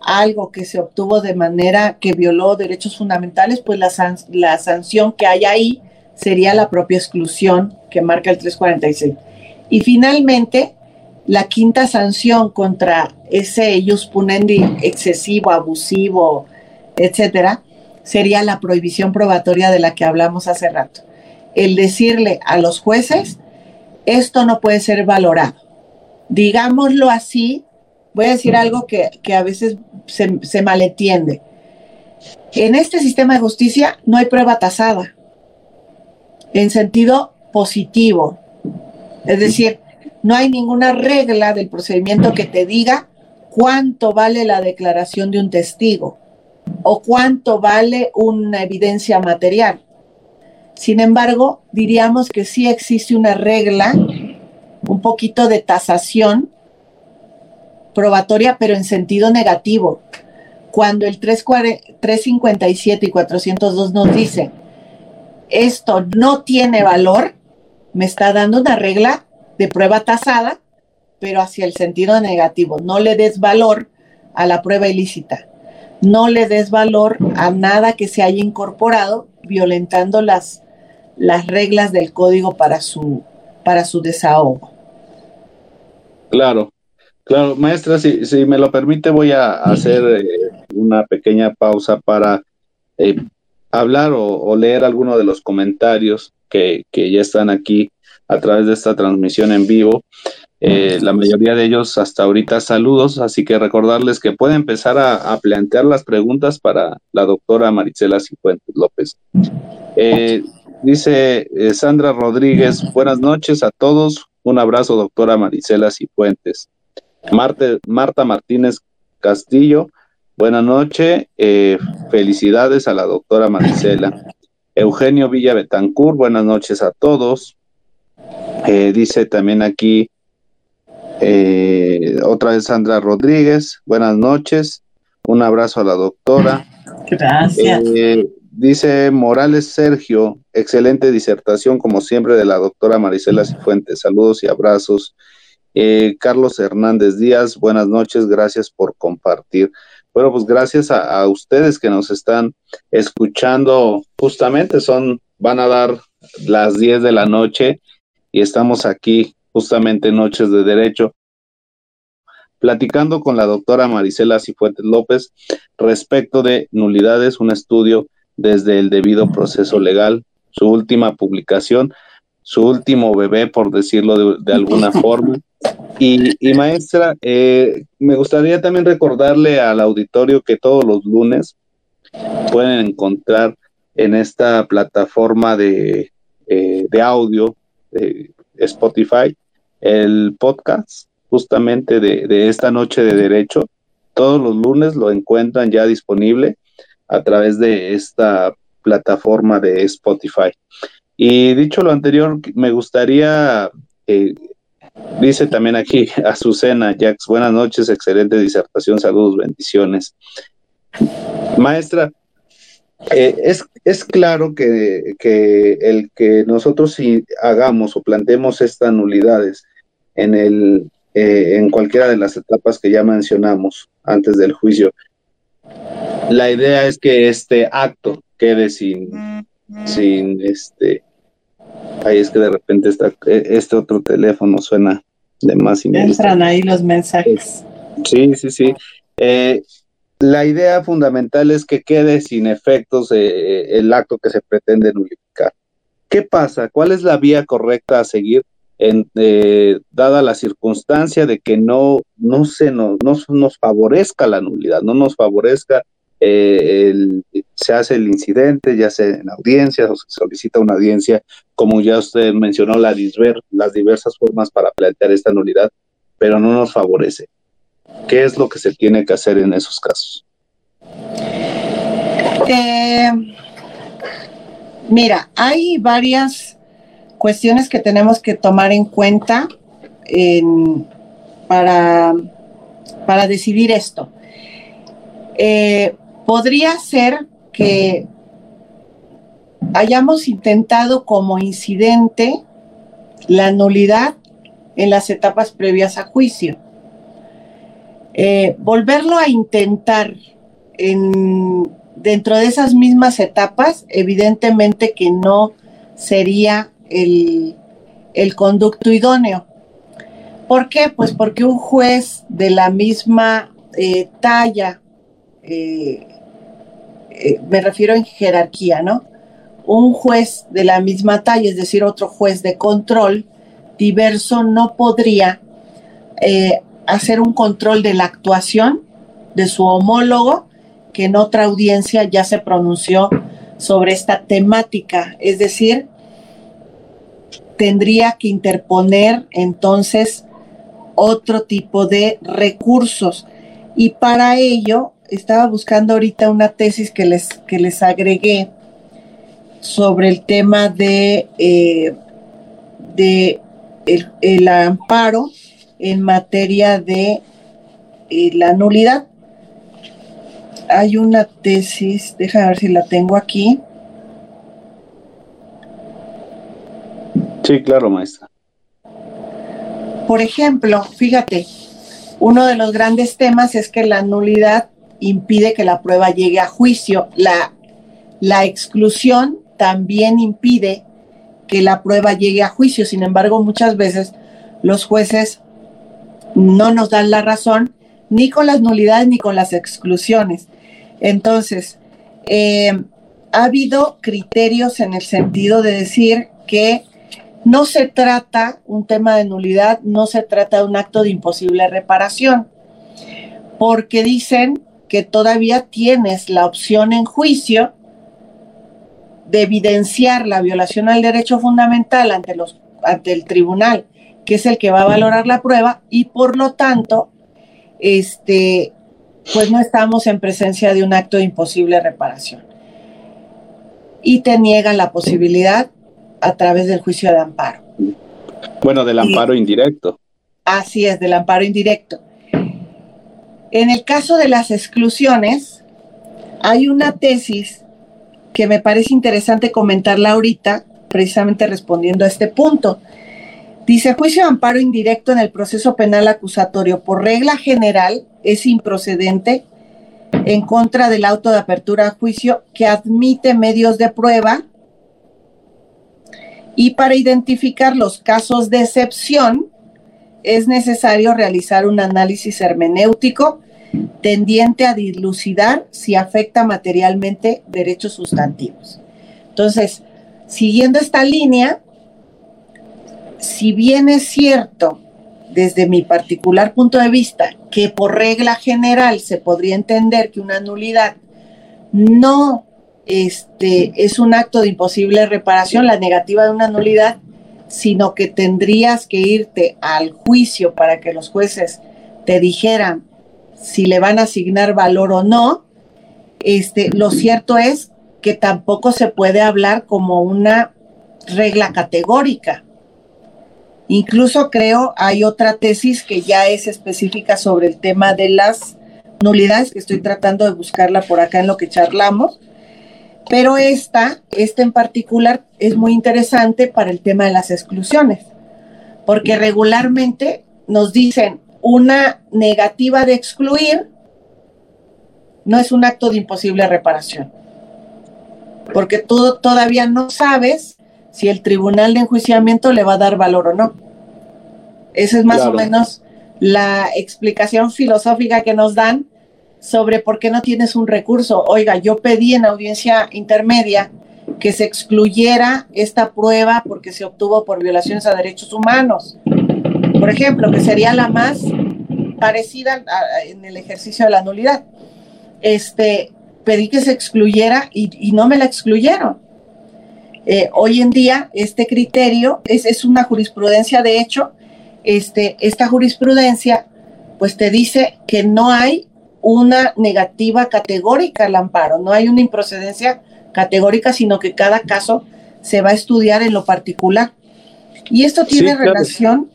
B: algo que se obtuvo de manera que violó derechos fundamentales, pues la sanción que hay ahí sería la propia exclusión que marca el 346. Y finalmente, la quinta sanción contra ese ius punendi excesivo, abusivo, etcétera, sería la prohibición probatoria de la que hablamos hace rato. el decirle a los jueces, esto no puede ser valorado. Digámoslo así, voy a decir algo que, a veces se, se malentiende. En este sistema de justicia no hay prueba tasada, en sentido positivo. Es decir, no hay ninguna regla del procedimiento que te diga cuánto vale la declaración de un testigo o cuánto vale una evidencia material. Sin embargo, diríamos que sí existe una regla, un poquito de tasación probatoria, pero en sentido negativo. Cuando el 357 y 402 nos dice, esto no tiene valor, me está dando una regla de prueba tasada, pero hacia el sentido negativo. No le des valor a la prueba ilícita. No le des valor a nada que se haya incorporado violentando las las reglas del código para su, para su desahogo.
A: Claro, claro, maestra, si, si me lo permite, voy a hacer eh, una pequeña pausa para eh, hablar o, leer algunos de los comentarios que, ya están aquí a través de esta transmisión en vivo. Eh, la mayoría de ellos hasta ahorita saludos, así que recordarles que pueden empezar a, plantear las preguntas para la doctora Marisela Cifuentes López. Dice eh, Sandra Rodríguez, buenas noches a todos. Un abrazo, doctora Marisela Cifuentes. Marta, Marta Martínez Castillo, buenas noches. Eh, felicidades a la doctora Marisela. Eugenio Villa Betancourt, buenas noches a todos. Eh, dice también aquí otra vez Sandra Rodríguez, buenas noches. Un abrazo a la doctora.
B: Gracias.
A: Dice Morales Sergio, excelente disertación como siempre de la doctora Marisela Cifuentes. Saludos y abrazos. Eh, Carlos Hernández Díaz, buenas noches, gracias por compartir. Bueno, pues gracias a, ustedes que nos están escuchando. Justamente son, van a dar las 10 de la noche y estamos aquí justamente Noches de Derecho platicando con la doctora Marisela Cifuentes López respecto de nulidades, un estudio desde el debido proceso legal, su última publicación, su último bebé, por decirlo de, alguna forma. Y, maestra, eh, me gustaría también recordarle al auditorio que todos los lunes pueden encontrar en esta plataforma de, eh, de audio de Spotify el podcast justamente de, de esta noche de derecho. Todos los lunes lo encuentran ya disponible a través de esta plataforma de Spotify. Y dicho lo anterior, me gustaría, eh, dice también aquí Azucena Jax, buenas noches, excelente disertación, saludos, bendiciones. Maestra, eh, es, es, claro que, que, el que nosotros si hagamos o planteemos estas nulidades en, el, eh, en cualquiera de las etapas que ya mencionamos antes del juicio, la idea es que este acto quede sin, sin este, ahí es que de repente está, e, este otro teléfono suena de más
B: y Entran ahí los mensajes.
A: Sí, sí, sí. Eh, la idea fundamental es que quede sin efectos eh, el acto que se pretende nulificar. ¿Qué pasa? ¿Cuál es la vía correcta a seguir en, eh, dada la circunstancia de que no, no, se nos, no nos favorezca la nulidad, no nos favorezca eh, se hace el incidente, ya sea en audiencias o se solicita una audiencia, como ya usted mencionó, la las diversas formas para plantear esta nulidad, pero no nos favorece. ¿Qué es lo que se tiene que hacer en esos casos?
B: Eh, mira, hay varias cuestiones que tenemos que tomar en cuenta para, para decidir esto. Eh, podría ser que hayamos intentado como incidente la nulidad en las etapas previas a juicio. Eh, volverlo a intentar dentro de esas mismas etapas, evidentemente que no sería el, conducto idóneo. ¿Por qué? Pues porque un juez de la misma eh, talla, eh, eh, me refiero en jerarquía, ¿no? un juez de la misma talla, es decir, otro juez de control diverso, no podría eh, hacer un control de la actuación de su homólogo que en otra audiencia ya se pronunció sobre esta temática. Es decir, tendría que interponer entonces otro tipo de recursos. Y para ello, estaba buscando ahorita una tesis que les, que les agregué sobre el tema de, eh, de el, amparo en materia de eh, la nulidad. Hay una tesis, déjame ver si la tengo aquí.
A: Sí, claro, maestra.
B: Por ejemplo, fíjate, uno de los grandes temas es que la nulidad impide que la prueba llegue a juicio. La, la exclusión también impide que la prueba llegue a juicio. Sin embargo, muchas veces los jueces no nos dan la razón ni con las nulidades ni con las exclusiones. Entonces, eh, ha habido criterios en el sentido de decir que no se trata un tema de nulidad, no se trata de un acto de imposible reparación, porque dicen que todavía tienes la opción en juicio de evidenciar la violación al derecho fundamental ante, los, ante el tribunal, que es el que va a valorar la prueba, y por lo tanto, este, pues no estamos en presencia de un acto de imposible reparación. Y te niegan la posibilidad a través del juicio de amparo.
A: Bueno, del amparo indirecto.
B: Así es, del amparo indirecto. En el caso de las exclusiones, hay una tesis que me parece interesante comentarla ahorita, precisamente respondiendo a este punto. Dice, juicio de amparo indirecto en el proceso penal acusatorio, por regla general, es improcedente en contra del auto de apertura a juicio que admite medios de prueba y para identificar los casos de excepción es necesario realizar un análisis hermenéutico tendiente a dilucidar si afecta materialmente derechos sustantivos. Entonces, siguiendo esta línea, si bien es cierto, desde mi particular punto de vista, que por regla general se podría entender que una nulidad no este, es un acto de imposible reparación, la negativa de una nulidad, sino que tendrías que irte al juicio para que los jueces te dijeran si le van a asignar valor o no, este, lo cierto es que tampoco se puede hablar como una regla categórica. Incluso creo hay otra tesis que ya es específica sobre el tema de las nulidades, que estoy tratando de buscarla por acá en lo que charlamos, pero esta, esta en particular es muy interesante para el tema de las exclusiones, porque regularmente nos dicen, una negativa de excluir no es un acto de imposible reparación, porque tú todavía no sabes si el tribunal de enjuiciamiento le va a dar valor o no. Esa es más o menos la explicación filosófica que nos dan sobre por qué no tienes un recurso. Oiga, yo pedí en audiencia intermedia que se excluyera esta prueba porque se obtuvo por violaciones a derechos humanos por ejemplo, que sería la más parecida en el ejercicio de la nulidad. Este, pedí que se excluyera y, no me la excluyeron. Eh, hoy en día, este criterio es, es, una jurisprudencia, de hecho, este, esta jurisprudencia, pues te dice que no hay una negativa categórica al amparo, no hay una improcedencia categórica, sino que cada caso se va a estudiar en lo particular. Y esto tiene relación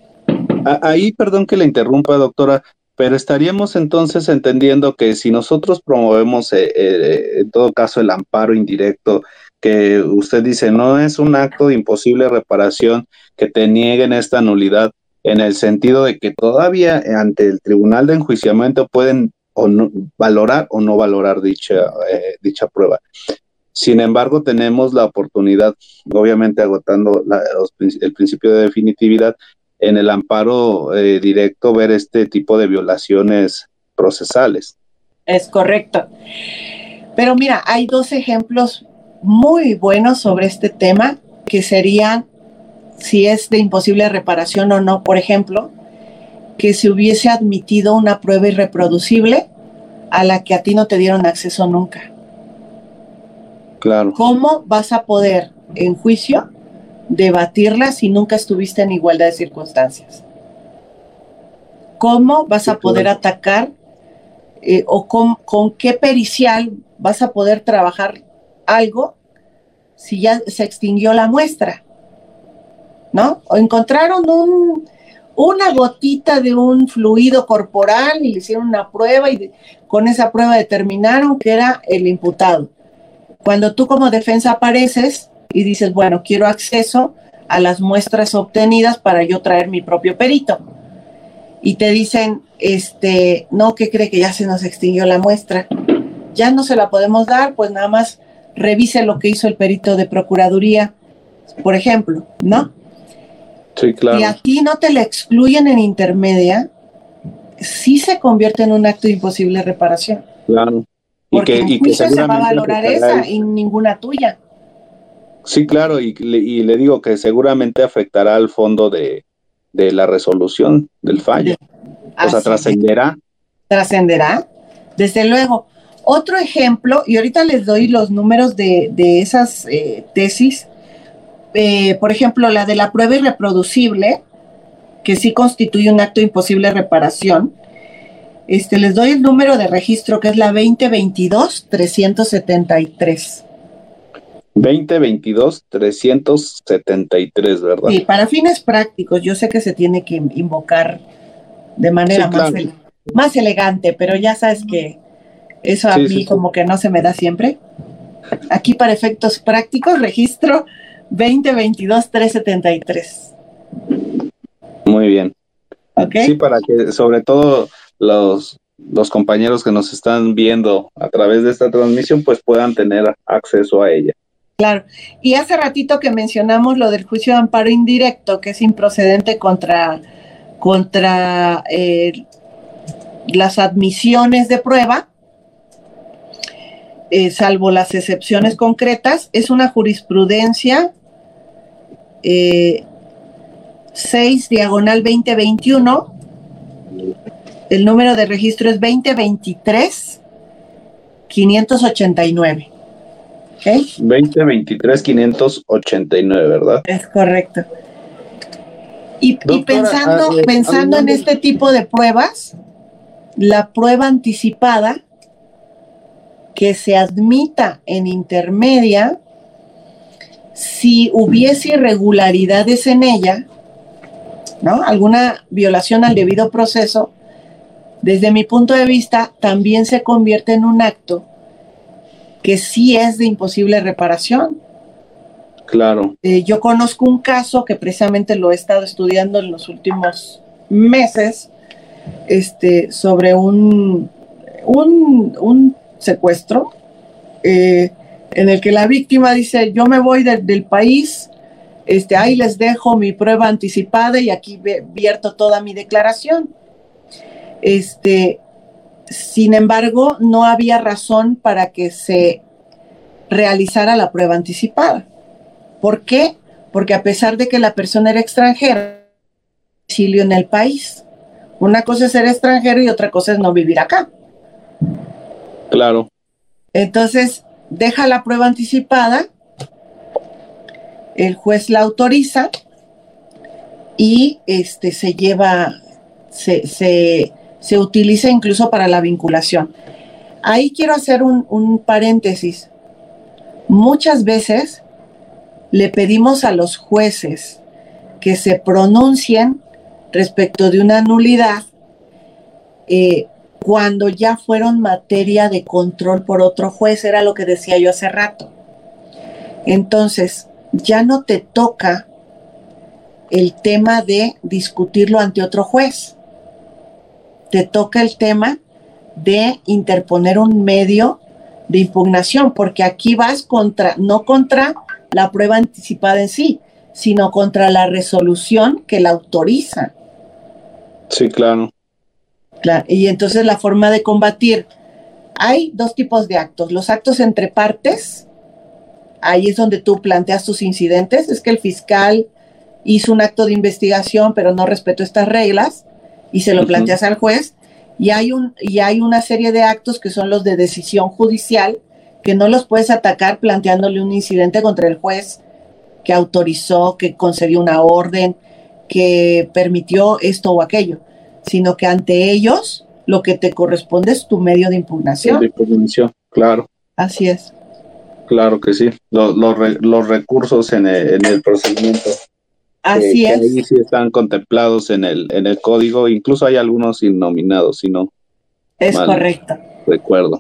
A: Ahí, perdón que le interrumpa, doctora, pero estaríamos entonces entendiendo que si nosotros promovemos, eh, eh, en todo caso, el amparo indirecto, que usted dice no es un acto de imposible reparación que te nieguen esta nulidad, en el sentido de que todavía ante el tribunal de enjuiciamiento pueden o no, valorar o no valorar dicha, eh, dicha prueba. Sin embargo, tenemos la oportunidad, obviamente agotando el principio de definitividad, en el amparo eh, directo ver este tipo de violaciones procesales.
B: Es correcto. Pero mira, hay dos ejemplos muy buenos sobre este tema, que serían si es de imposible reparación o no. Por ejemplo, que se hubiese admitido una prueba irreproducible a la que a ti no te dieron acceso nunca.
A: Claro.
B: ¿Cómo vas a poder en juicio debatirla si nunca estuviste en igualdad de circunstancias? ¿Cómo vas a poder atacar eh, o con, con qué pericial vas a poder trabajar algo si ya se extinguió la muestra? ¿No? O encontraron un, una gotita de un fluido corporal y le hicieron una prueba y con esa prueba determinaron que era el imputado. Cuando tú como defensa apareces y dices, bueno, quiero acceso a las muestras obtenidas para yo traer mi propio perito. Y te dicen, este, no, ¿qué cree que ya se nos extinguió la muestra? Ya no se la podemos dar, pues nada más revise lo que hizo el perito de Procuraduría, por ejemplo, ¿no?
A: Sí, claro.
B: Y aquí no te la excluyen en intermedia, sí se convierte en un acto de imposible reparación.
A: Claro.
B: Y que, y que se va a valorar esa y ninguna tuya.
A: Sí, claro, y, y, le digo que seguramente afectará al fondo de, de la resolución del fallo. o sea, trascenderá.
B: Trascenderá, desde luego. Otro ejemplo, y ahorita les doy los números de, de esas eh, tesis, eh, por ejemplo, la de la prueba irreproducible, que sí constituye un acto imposible de reparación. Este, les doy el número de registro que es la 2022-373.
A: 2022-373, ¿verdad?
B: Sí, para fines prácticos, yo sé que se tiene que invocar de manera más, más, elegante, pero ya sabes que eso a mí como que no se me da siempre. Aquí para efectos prácticos, registro 2022-373.
A: Muy bien. Sí, para que sobre todo los, los compañeros que nos están viendo a través de esta transmisión pues puedan tener acceso a ella.
B: Claro. Y hace ratito que mencionamos lo del juicio de amparo indirecto, que es improcedente contra, contra eh, las admisiones de prueba, eh, salvo las excepciones concretas, es una jurisprudencia 6 eh, diagonal 2021. El número de registro es 2023 589. ¿Okay?
A: 2023 589, ¿verdad?
B: Es correcto. Y, pensando, ah, eh, pensando en este tipo de pruebas, la prueba anticipada que se admita en intermedia si hubiese irregularidades en ella, ¿no? Alguna violación al debido proceso, desde mi punto de vista, también se convierte en un acto que sí es de imposible reparación.
A: Claro.
B: Eh, yo conozco un caso que precisamente lo he estado estudiando en los últimos meses, este, sobre un, un, secuestro. Eh, en el que la víctima dice, yo me voy del país, este, ahí les dejo mi prueba anticipada y aquí vierto toda mi declaración. Este, sin embargo, no había razón para que se realizara la prueba anticipada. ¿Por qué? Porque a pesar de que la persona era extranjera, exilio en el país. Una cosa es ser extranjero y otra cosa es no vivir acá.
A: Claro.
B: Entonces, deja la prueba anticipada, el juez la autoriza y este, se lleva, se, se, utiliza incluso para la vinculación. Ahí quiero hacer un, paréntesis. Muchas veces le pedimos a los jueces que se pronuncien respecto de una nulidad eh, cuando ya fueron materia de control por otro juez, era lo que decía yo hace rato. Entonces, ya no te toca el tema de discutirlo ante otro juez. Te toca el tema de interponer un medio de impugnación, porque aquí vas contra, no contra la prueba anticipada en sí, sino contra la resolución que la autoriza.
A: Sí, claro.
B: Y entonces la forma de combatir, hay dos tipos de actos, los actos entre partes ahí es donde tú planteas tus incidentes, es que el fiscal hizo un acto de investigación pero no respetó estas reglas y se lo planteas al juez y hay, un, y hay una serie de actos que son los de decisión judicial que no los puedes atacar planteándole un incidente contra el juez que autorizó, que concedió una orden, que permitió esto o aquello, sino que ante ellos lo que te corresponde es tu medio de impugnación.
A: De impugnación, claro.
B: Así es.
A: Claro que sí, los, los, recursos en el, en el procedimiento.
B: Así es.
A: ahí sí están contemplados en el, en el código, incluso hay algunos innominados, si no.
B: Es correcto.
A: Recuerdo.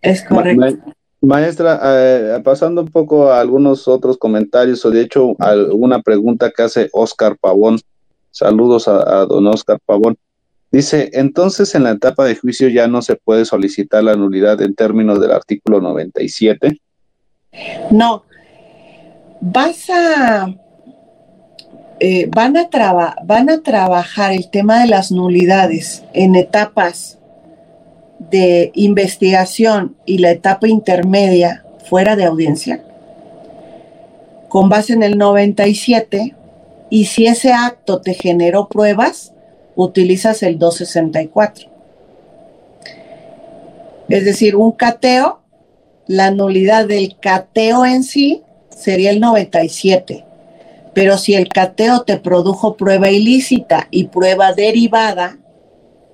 B: Es correcto.
A: maestra, eh, pasando un poco a algunos otros comentarios, o de hecho, alguna pregunta que hace Oscar Pavón. Saludos a, a don Oscar Pavón. Dice, entonces en la etapa de juicio ya no se puede solicitar la nulidad en términos del artículo 97.
B: No, vas a, eh, van, a van a trabajar el tema de las nulidades en etapas de investigación y la etapa intermedia fuera de audiencia, con base en el 97, y si ese acto te generó pruebas, utilizas el 264. Es decir, un cateo la nulidad del cateo en sí sería el 97. Pero si el cateo te produjo prueba ilícita y prueba derivada,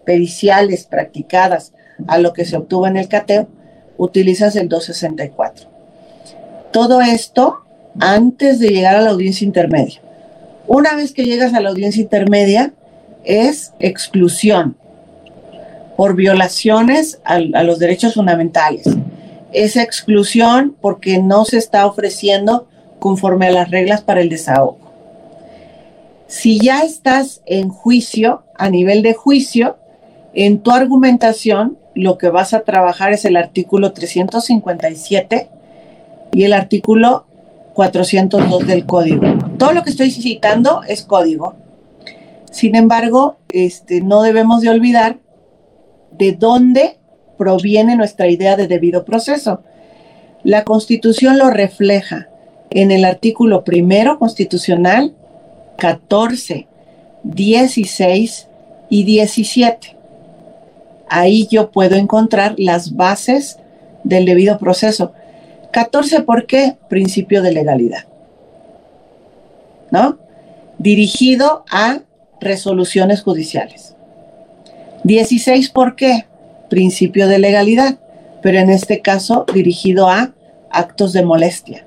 B: periciales practicadas a lo que se obtuvo en el cateo, utilizas el 264. Todo esto antes de llegar a la audiencia intermedia. Una vez que llegas a la audiencia intermedia, es exclusión por violaciones a, los derechos fundamentales esa exclusión porque no se está ofreciendo conforme a las reglas para el desahogo. Si ya estás en juicio, a nivel de juicio, en tu argumentación lo que vas a trabajar es el artículo 357 y el artículo 402 del código. Todo lo que estoy citando es código. Sin embargo, este, no debemos de olvidar de dónde proviene nuestra idea de debido proceso. La Constitución lo refleja en el artículo primero constitucional 14, 16 y 17. Ahí yo puedo encontrar las bases del debido proceso. 14, ¿por qué? Principio de legalidad. ¿No? Dirigido a resoluciones judiciales. 16, ¿por qué? principio de legalidad, pero en este caso dirigido a actos de molestia.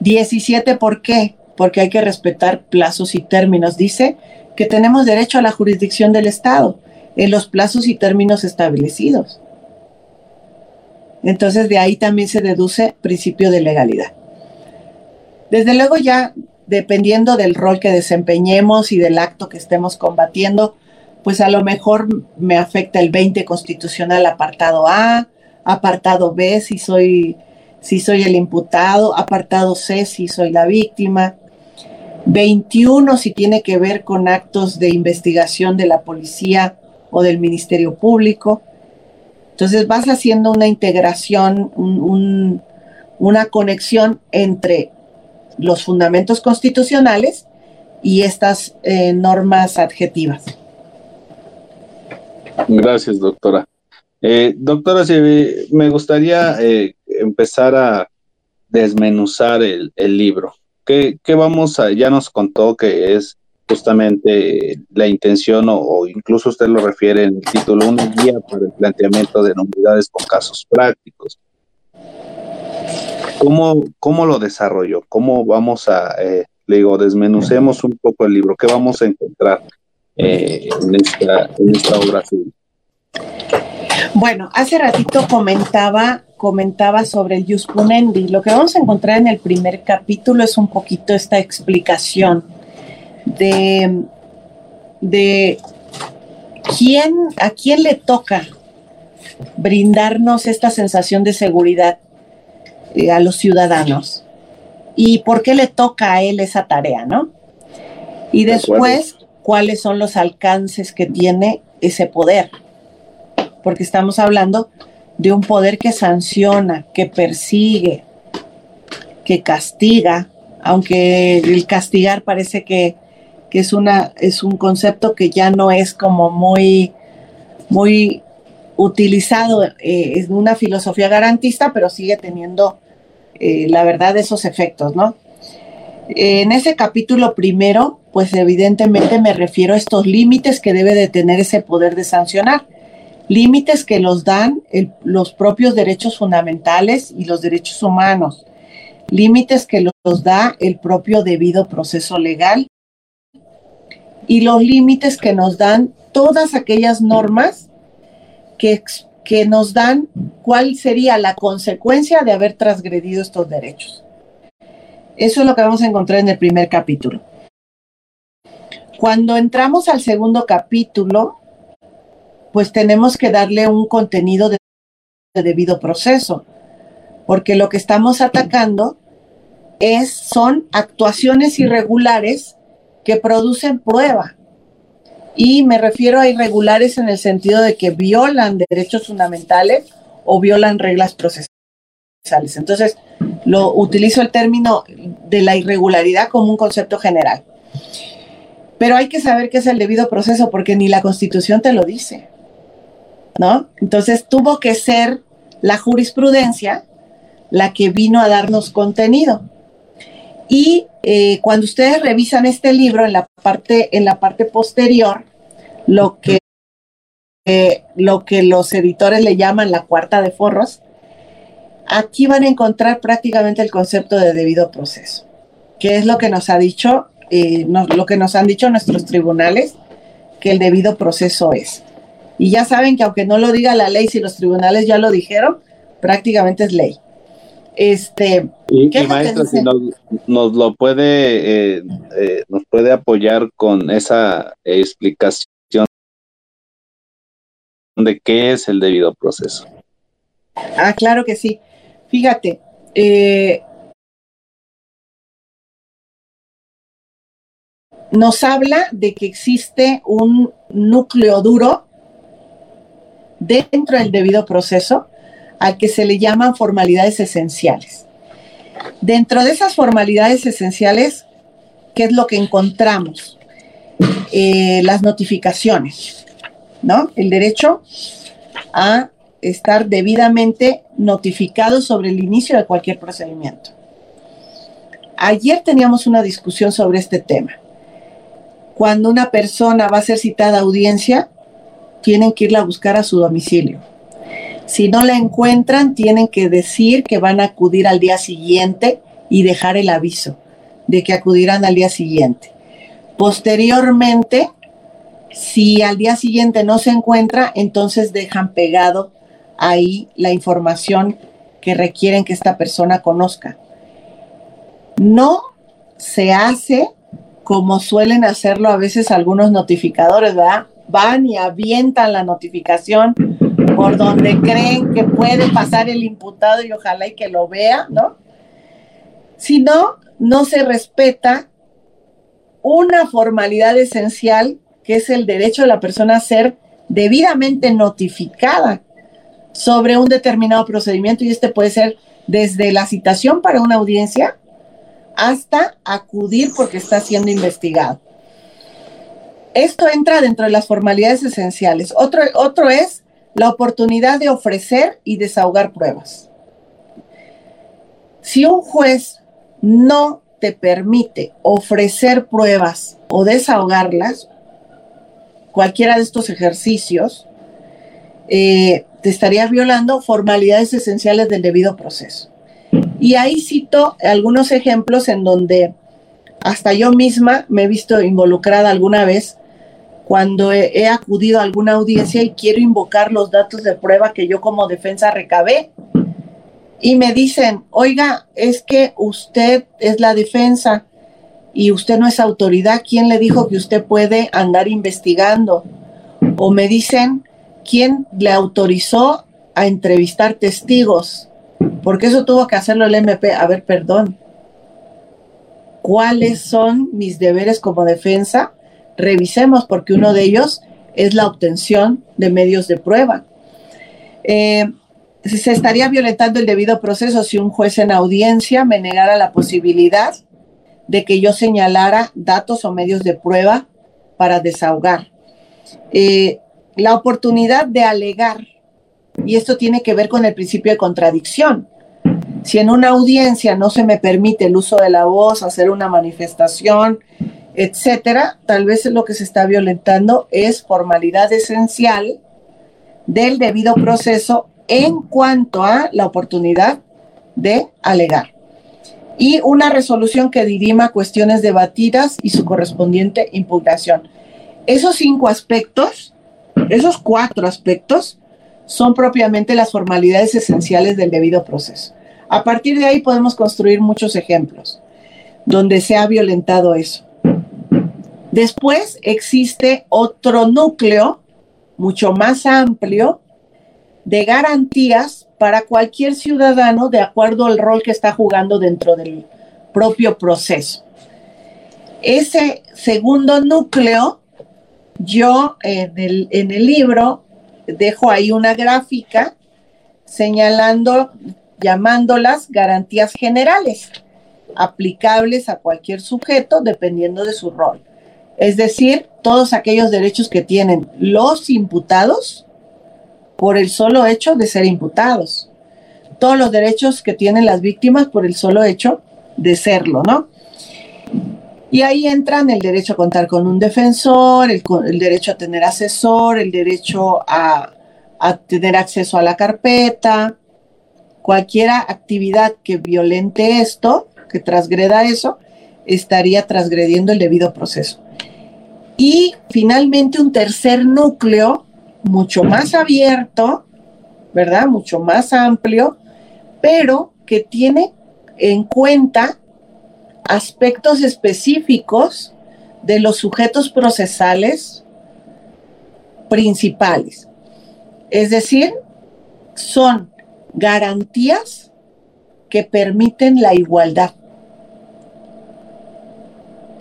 B: 17, ¿por qué? Porque hay que respetar plazos y términos. Dice que tenemos derecho a la jurisdicción del Estado en los plazos y términos establecidos. Entonces de ahí también se deduce principio de legalidad. Desde luego ya, dependiendo del rol que desempeñemos y del acto que estemos combatiendo, pues a lo mejor me afecta el 20 constitucional apartado A, apartado B si soy, si soy el imputado, apartado C si soy la víctima, 21 si tiene que ver con actos de investigación de la policía o del Ministerio Público. Entonces vas haciendo una integración, una conexión entre los fundamentos constitucionales y estas eh, normas adjetivas.
A: Gracias, doctora. Eh, doctora, me gustaría eh, empezar a desmenuzar el, libro. ¿Qué, vamos a, ya nos contó que es justamente la intención o, incluso usted lo refiere en el título, una guía para el planteamiento de novedades con casos prácticos. ¿Cómo, cómo lo desarrolló? ¿Cómo vamos a, eh, le digo, desmenucemos un poco el libro? ¿Qué vamos a encontrar? Eh, en, esta, obra
B: Bueno, hace ratito comentaba, comentaba sobre el Yuspunendi. Lo que vamos a encontrar en el primer capítulo es un poquito esta explicación de, de quién, a quién le toca brindarnos esta sensación de seguridad eh, a los ciudadanos y por qué le toca a él esa tarea, ¿no? Y después cuáles son los alcances que tiene ese poder. Porque estamos hablando de un poder que sanciona, que persigue, que castiga, aunque el castigar parece que, es, una, es un concepto que ya no es como muy, muy utilizado eh, en una filosofía garantista, pero sigue teniendo eh, la verdad esos efectos, ¿no? En ese capítulo primero, pues evidentemente me refiero a estos límites que debe de tener ese poder de sancionar. Límites que los dan los propios derechos fundamentales y los derechos humanos. Límites que los da el propio debido proceso legal. Y los límites que nos dan todas aquellas normas que, que nos dan cuál sería la consecuencia de haber transgredido estos derechos. Eso es lo que vamos a encontrar en el primer capítulo. Cuando entramos al segundo capítulo, pues tenemos que darle un contenido de, debido proceso, porque lo que estamos atacando es, son actuaciones irregulares que producen prueba. Y me refiero a irregulares en el sentido de que violan derechos fundamentales o violan reglas procesales. Entonces, lo utilizo el término de la irregularidad como un concepto general. Pero hay que saber qué es el debido proceso porque ni la Constitución te lo dice. ¿No? Entonces tuvo que ser la jurisprudencia la que vino a darnos contenido. Y eh, cuando ustedes revisan este libro en la parte, en la parte posterior, lo que, eh, lo que los editores le llaman la cuarta de forros, Aquí van a encontrar prácticamente el concepto de debido proceso, que es lo que nos ha dicho, eh, lo que nos han dicho nuestros tribunales, que el debido proceso es. Y ya saben que aunque no lo diga la ley, si los tribunales ya lo dijeron, prácticamente es ley. Este,
A: y, maestro, si nos, lo puede, eh, eh, nos puede apoyar con esa explicación de qué es el debido proceso.
B: Ah, claro que sí. Fíjate, eh, nos habla de que existe un núcleo duro dentro del debido proceso al que se le llaman formalidades esenciales. Dentro de esas formalidades esenciales, ¿qué es lo que encontramos? Eh, las notificaciones, ¿no? El derecho a estar debidamente notificado sobre el inicio de cualquier procedimiento. Ayer teníamos una discusión sobre este tema. Cuando una persona va a ser citada a audiencia, tienen que irla a buscar a su domicilio. Si no la encuentran, tienen que decir que van a acudir al día siguiente y dejar el aviso de que acudirán al día siguiente. Posteriormente, si al día siguiente no se encuentra, entonces dejan pegado ahí la información que requieren que esta persona conozca. No se hace como suelen hacerlo a veces algunos notificadores, ¿verdad? Van y avientan la notificación por donde creen que puede pasar el imputado y ojalá y que lo vea, ¿no? Si no, no se respeta una formalidad esencial que es el derecho de la persona a ser debidamente notificada sobre un determinado procedimiento y este puede ser desde la citación para una audiencia hasta acudir porque está siendo investigado. Esto entra dentro de las formalidades esenciales. Otro, otro es la oportunidad de ofrecer y desahogar pruebas. Si un juez no te permite ofrecer pruebas o desahogarlas, cualquiera de estos ejercicios, eh, te estarías violando formalidades esenciales del debido proceso. Y ahí cito algunos ejemplos en donde hasta yo misma me he visto involucrada alguna vez cuando he, acudido a alguna audiencia y quiero invocar los datos de prueba que yo como defensa recabé. Y me dicen, oiga, es que usted es la defensa y usted no es autoridad. ¿Quién le dijo que usted puede andar investigando? O me dicen, quién le autorizó a entrevistar testigos, porque eso tuvo que hacerlo el MP. A ver, perdón. ¿Cuáles son mis deberes como defensa? Revisemos, porque uno de ellos es la obtención de medios de prueba. Eh, se estaría violentando el debido proceso si un juez en audiencia me negara la posibilidad de que yo señalara datos o medios de prueba para desahogar. Eh, la oportunidad de alegar, y esto tiene que ver con el principio de contradicción. Si en una audiencia no se me permite el uso de la voz, hacer una manifestación, etcétera, tal vez lo que se está violentando es formalidad esencial del debido proceso en cuanto a la oportunidad de alegar. Y una resolución que dirima cuestiones debatidas y su correspondiente impugnación. Esos cinco aspectos, esos cuatro aspectos, son propiamente las formalidades esenciales del debido proceso. A partir de ahí podemos construir muchos ejemplos donde se ha violentado eso. Después existe otro núcleo mucho más amplio de garantías para cualquier ciudadano de acuerdo al rol que está jugando dentro del propio proceso. Ese segundo núcleo, yo en el, en el libro dejo ahí una gráfica señalando, llamándolas garantías generales, aplicables a cualquier sujeto dependiendo de su rol. Es decir, todos aquellos derechos que tienen los imputados por el solo hecho de ser imputados. Todos los derechos que tienen las víctimas por el solo hecho de serlo, ¿no? Y ahí entran el derecho a contar con un defensor, el, derecho a tener asesor, el derecho a, tener acceso a la carpeta, cualquier actividad que violente esto, que transgreda eso, estaría transgrediendo el debido proceso. Y finalmente un tercer núcleo mucho más abierto, ¿verdad? Mucho más amplio, pero que tiene en cuenta aspectos específicos de los sujetos procesales principales. Es decir, son garantías que permiten la igualdad.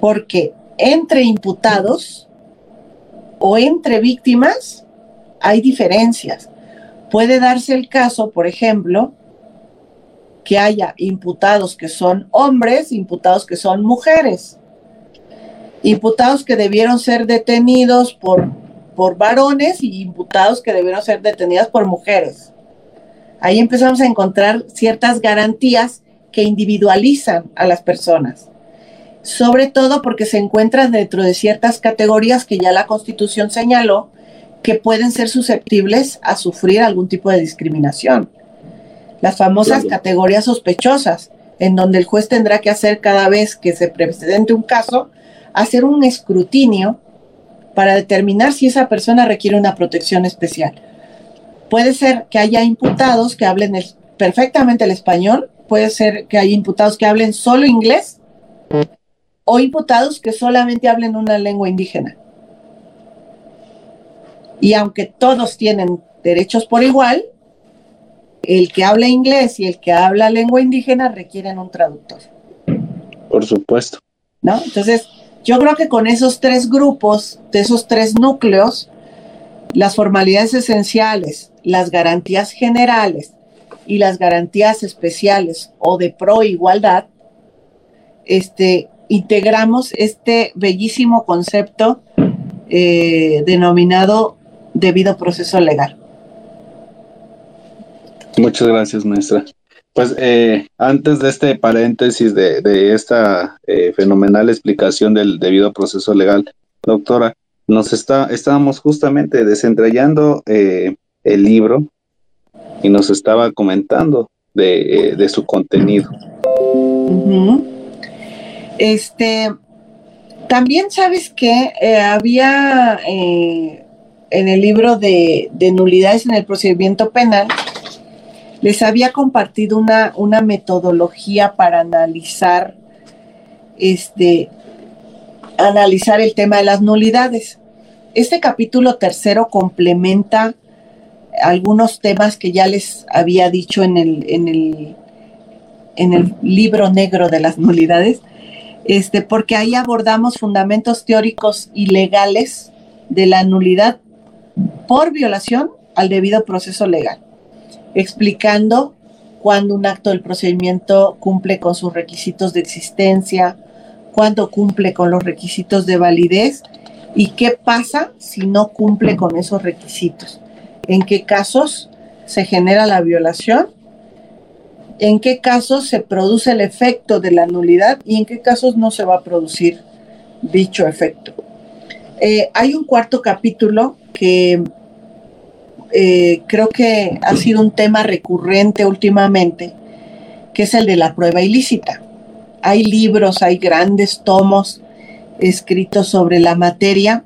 B: Porque entre imputados o entre víctimas hay diferencias. Puede darse el caso, por ejemplo, que haya imputados que son hombres, imputados que son mujeres, imputados que debieron ser detenidos por, por varones y imputados que debieron ser detenidos por mujeres. Ahí empezamos a encontrar ciertas garantías que individualizan a las personas, sobre todo porque se encuentran dentro de ciertas categorías que ya la Constitución señaló que pueden ser susceptibles a sufrir algún tipo de discriminación. Las famosas categorías sospechosas, en donde el juez tendrá que hacer cada vez que se presente un caso, hacer un escrutinio para determinar si esa persona requiere una protección especial. Puede ser que haya imputados que hablen perfectamente el español, puede ser que haya imputados que hablen solo inglés o imputados que solamente hablen una lengua indígena. Y aunque todos tienen derechos por igual, el que habla inglés y el que habla lengua indígena requieren un traductor.
A: Por supuesto.
B: ¿No? Entonces, yo creo que con esos tres grupos, de esos tres núcleos, las formalidades esenciales, las garantías generales y las garantías especiales o de pro igualdad, este, integramos este bellísimo concepto eh, denominado debido proceso legal.
A: Muchas gracias, maestra. Pues eh, antes de este paréntesis de, esta eh, fenomenal explicación del debido proceso legal, doctora, nos está, estábamos justamente desentrañando eh, el libro y nos estaba comentando de, su contenido.
B: Este, también sabes que había en el libro de, nulidades en el procedimiento penal, les había compartido una, una metodología para analizar este analizar el tema de las nulidades. Este capítulo tercero complementa algunos temas que ya les había dicho en el, en el, en el libro negro de las nulidades, este, porque ahí abordamos fundamentos teóricos y legales de la nulidad por violación al debido proceso legal. explicando cuándo un acto del procedimiento cumple con sus requisitos de existencia, cuándo cumple con los requisitos de validez y qué pasa si no cumple con esos requisitos. En qué casos se genera la violación, en qué casos se produce el efecto de la nulidad y en qué casos no se va a producir dicho efecto. Eh, hay un cuarto capítulo que eh, creo que ha sido un tema recurrente últimamente, que es el de la prueba ilícita. Hay libros, hay grandes tomos escritos sobre la materia,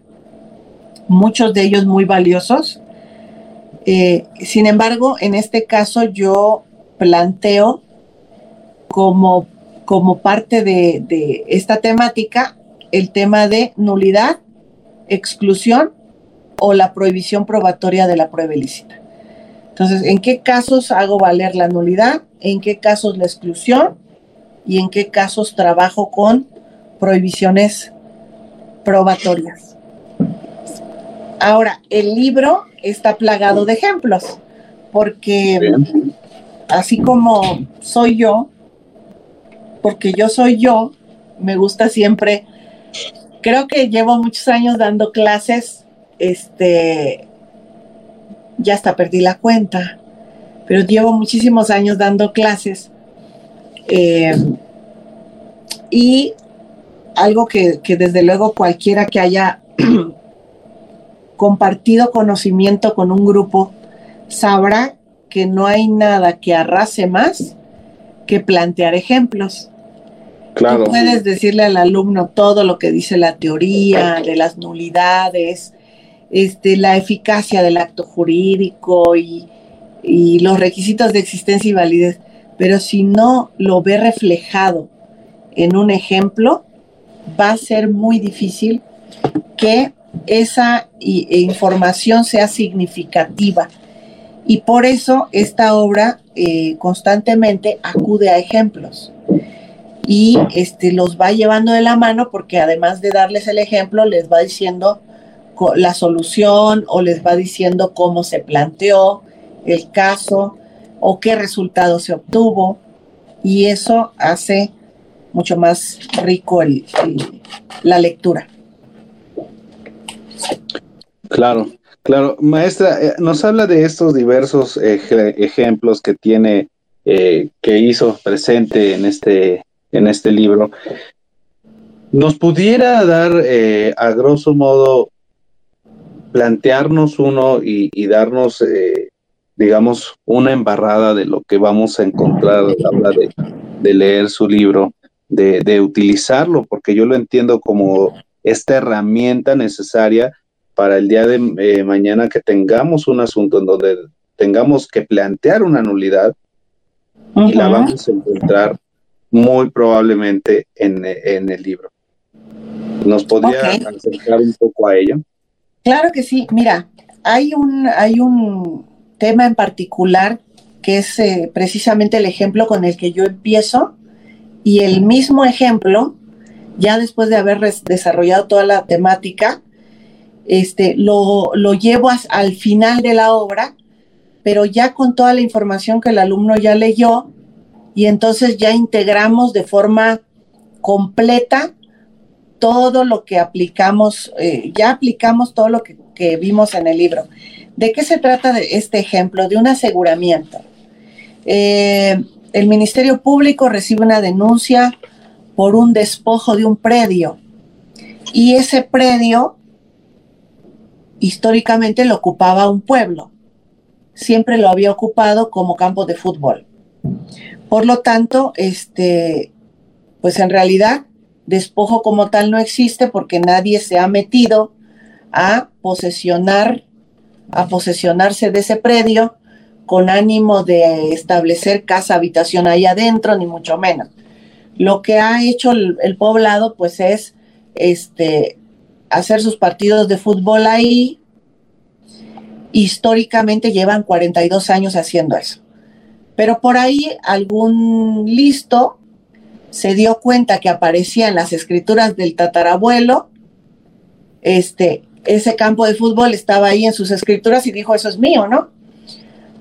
B: muchos de ellos muy valiosos. Eh, sin embargo, en este caso yo planteo como, como parte de, de esta temática el tema de nulidad, exclusión o la prohibición probatoria de la prueba ilícita. Entonces, ¿en qué casos hago valer la nulidad? ¿En qué casos la exclusión? ¿Y en qué casos trabajo con prohibiciones probatorias? Ahora, el libro está plagado de ejemplos, porque así como soy yo, porque yo soy yo, me gusta siempre, creo que llevo muchos años dando clases, este, ya hasta perdí la cuenta, pero llevo muchísimos años dando clases. Eh, y algo que, que desde luego cualquiera que haya compartido conocimiento con un grupo sabrá que no hay nada que arrase más que plantear ejemplos. Claro. Tú puedes decirle al alumno todo lo que dice la teoría de las nulidades, este, la eficacia del acto jurídico y, y los requisitos de existencia y validez, pero si no lo ve reflejado en un ejemplo, va a ser muy difícil que esa información sea significativa y por eso esta obra eh, constantemente acude a ejemplos. Y este, los va llevando de la mano porque además de darles el ejemplo, les va diciendo la solución o les va diciendo cómo se planteó el caso o qué resultado se obtuvo. Y eso hace mucho más rico la lectura.
A: Claro, Claro, maestra, eh, nos habla de estos diversos ejemplos que tiene, eh, que hizo presente en este, en este libro. ¿Nos pudiera dar, eh, a grosso modo, plantearnos uno y, darnos, digamos, una embarrada de lo que vamos a encontrar a la hora de, leer su libro, de utilizarlo, porque yo lo entiendo como esta herramienta necesaria para el día de eh, mañana que tengamos un asunto en donde tengamos que plantear una nulidad y la vamos a encontrar muy probablemente en, el libro. ¿Nos podría acercar un poco a ello?
B: Claro que sí. Mira, hay un, hay un tema en particular que es eh, precisamente el ejemplo con el que yo empiezo y el mismo ejemplo, ya después de haber desarrollado toda la temática, este, lo, llevo al final de la obra, pero ya con toda la información que el alumno ya leyó, y entonces ya integramos de forma completa todo lo que aplicamos, eh, ya aplicamos todo lo que, vimos en el libro. ¿De qué se trata de este ejemplo? De un aseguramiento. Eh, el Ministerio Público recibe una denuncia por un despojo de un predio y ese predio históricamente lo ocupaba un pueblo, siempre lo había ocupado como campo de fútbol. Por lo tanto, este, pues en realidad despojo como tal no existe porque nadie se ha metido a posesionar, a posesionarse de ese predio con ánimo de establecer casa habitación ahí adentro, ni mucho menos. Lo que ha hecho el, el poblado, pues es este, hacer sus partidos de fútbol ahí. Históricamente llevan 42 años haciendo eso. Pero por ahí algún listo se dio cuenta que aparecía en las escrituras del tatarabuelo, este, ese campo de fútbol estaba ahí en sus escrituras y dijo, eso es mío, ¿no?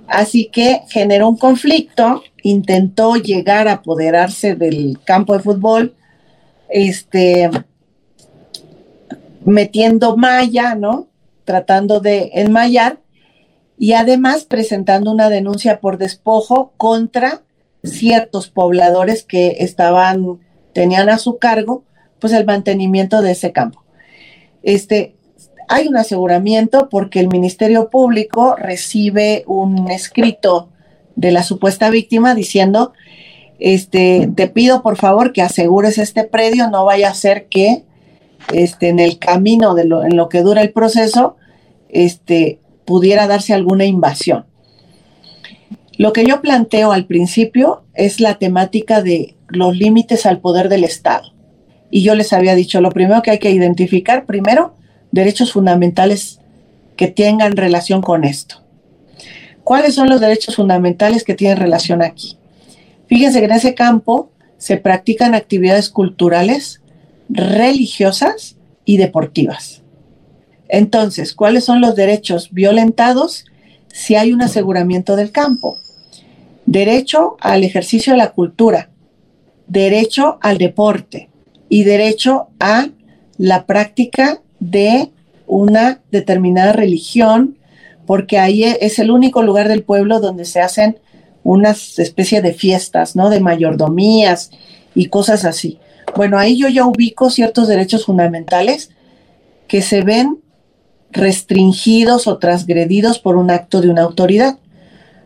B: Así que generó un conflicto, intentó llegar a apoderarse del campo de fútbol, este, metiendo malla, ¿no? Tratando de enmayar y además presentando una denuncia por despojo contra ciertos pobladores que estaban, tenían a su cargo, pues el mantenimiento de ese campo. Este, hay un aseguramiento porque el Ministerio Público recibe un escrito de la supuesta víctima diciendo, este, te pido por favor que asegures este predio, no vaya a ser que este, en el camino de lo, en lo que dura el proceso, este, pudiera darse alguna invasión. Lo que yo planteo al principio es la temática de los límites al poder del Estado. Y yo les había dicho, lo primero que hay que identificar, primero, derechos fundamentales que tengan relación con esto. ¿Cuáles son los derechos fundamentales que tienen relación aquí? Fíjense que en ese campo se practican actividades culturales, religiosas y deportivas. Entonces, ¿cuáles son los derechos violentados si hay un aseguramiento del campo? Derecho al ejercicio de la cultura, derecho al deporte y derecho a la práctica de una determinada religión, porque ahí es el único lugar del pueblo donde se hacen unas especies de fiestas, ¿no? De mayordomías y cosas así. Bueno, ahí yo ya ubico ciertos derechos fundamentales que se ven restringidos o transgredidos por un acto de una autoridad.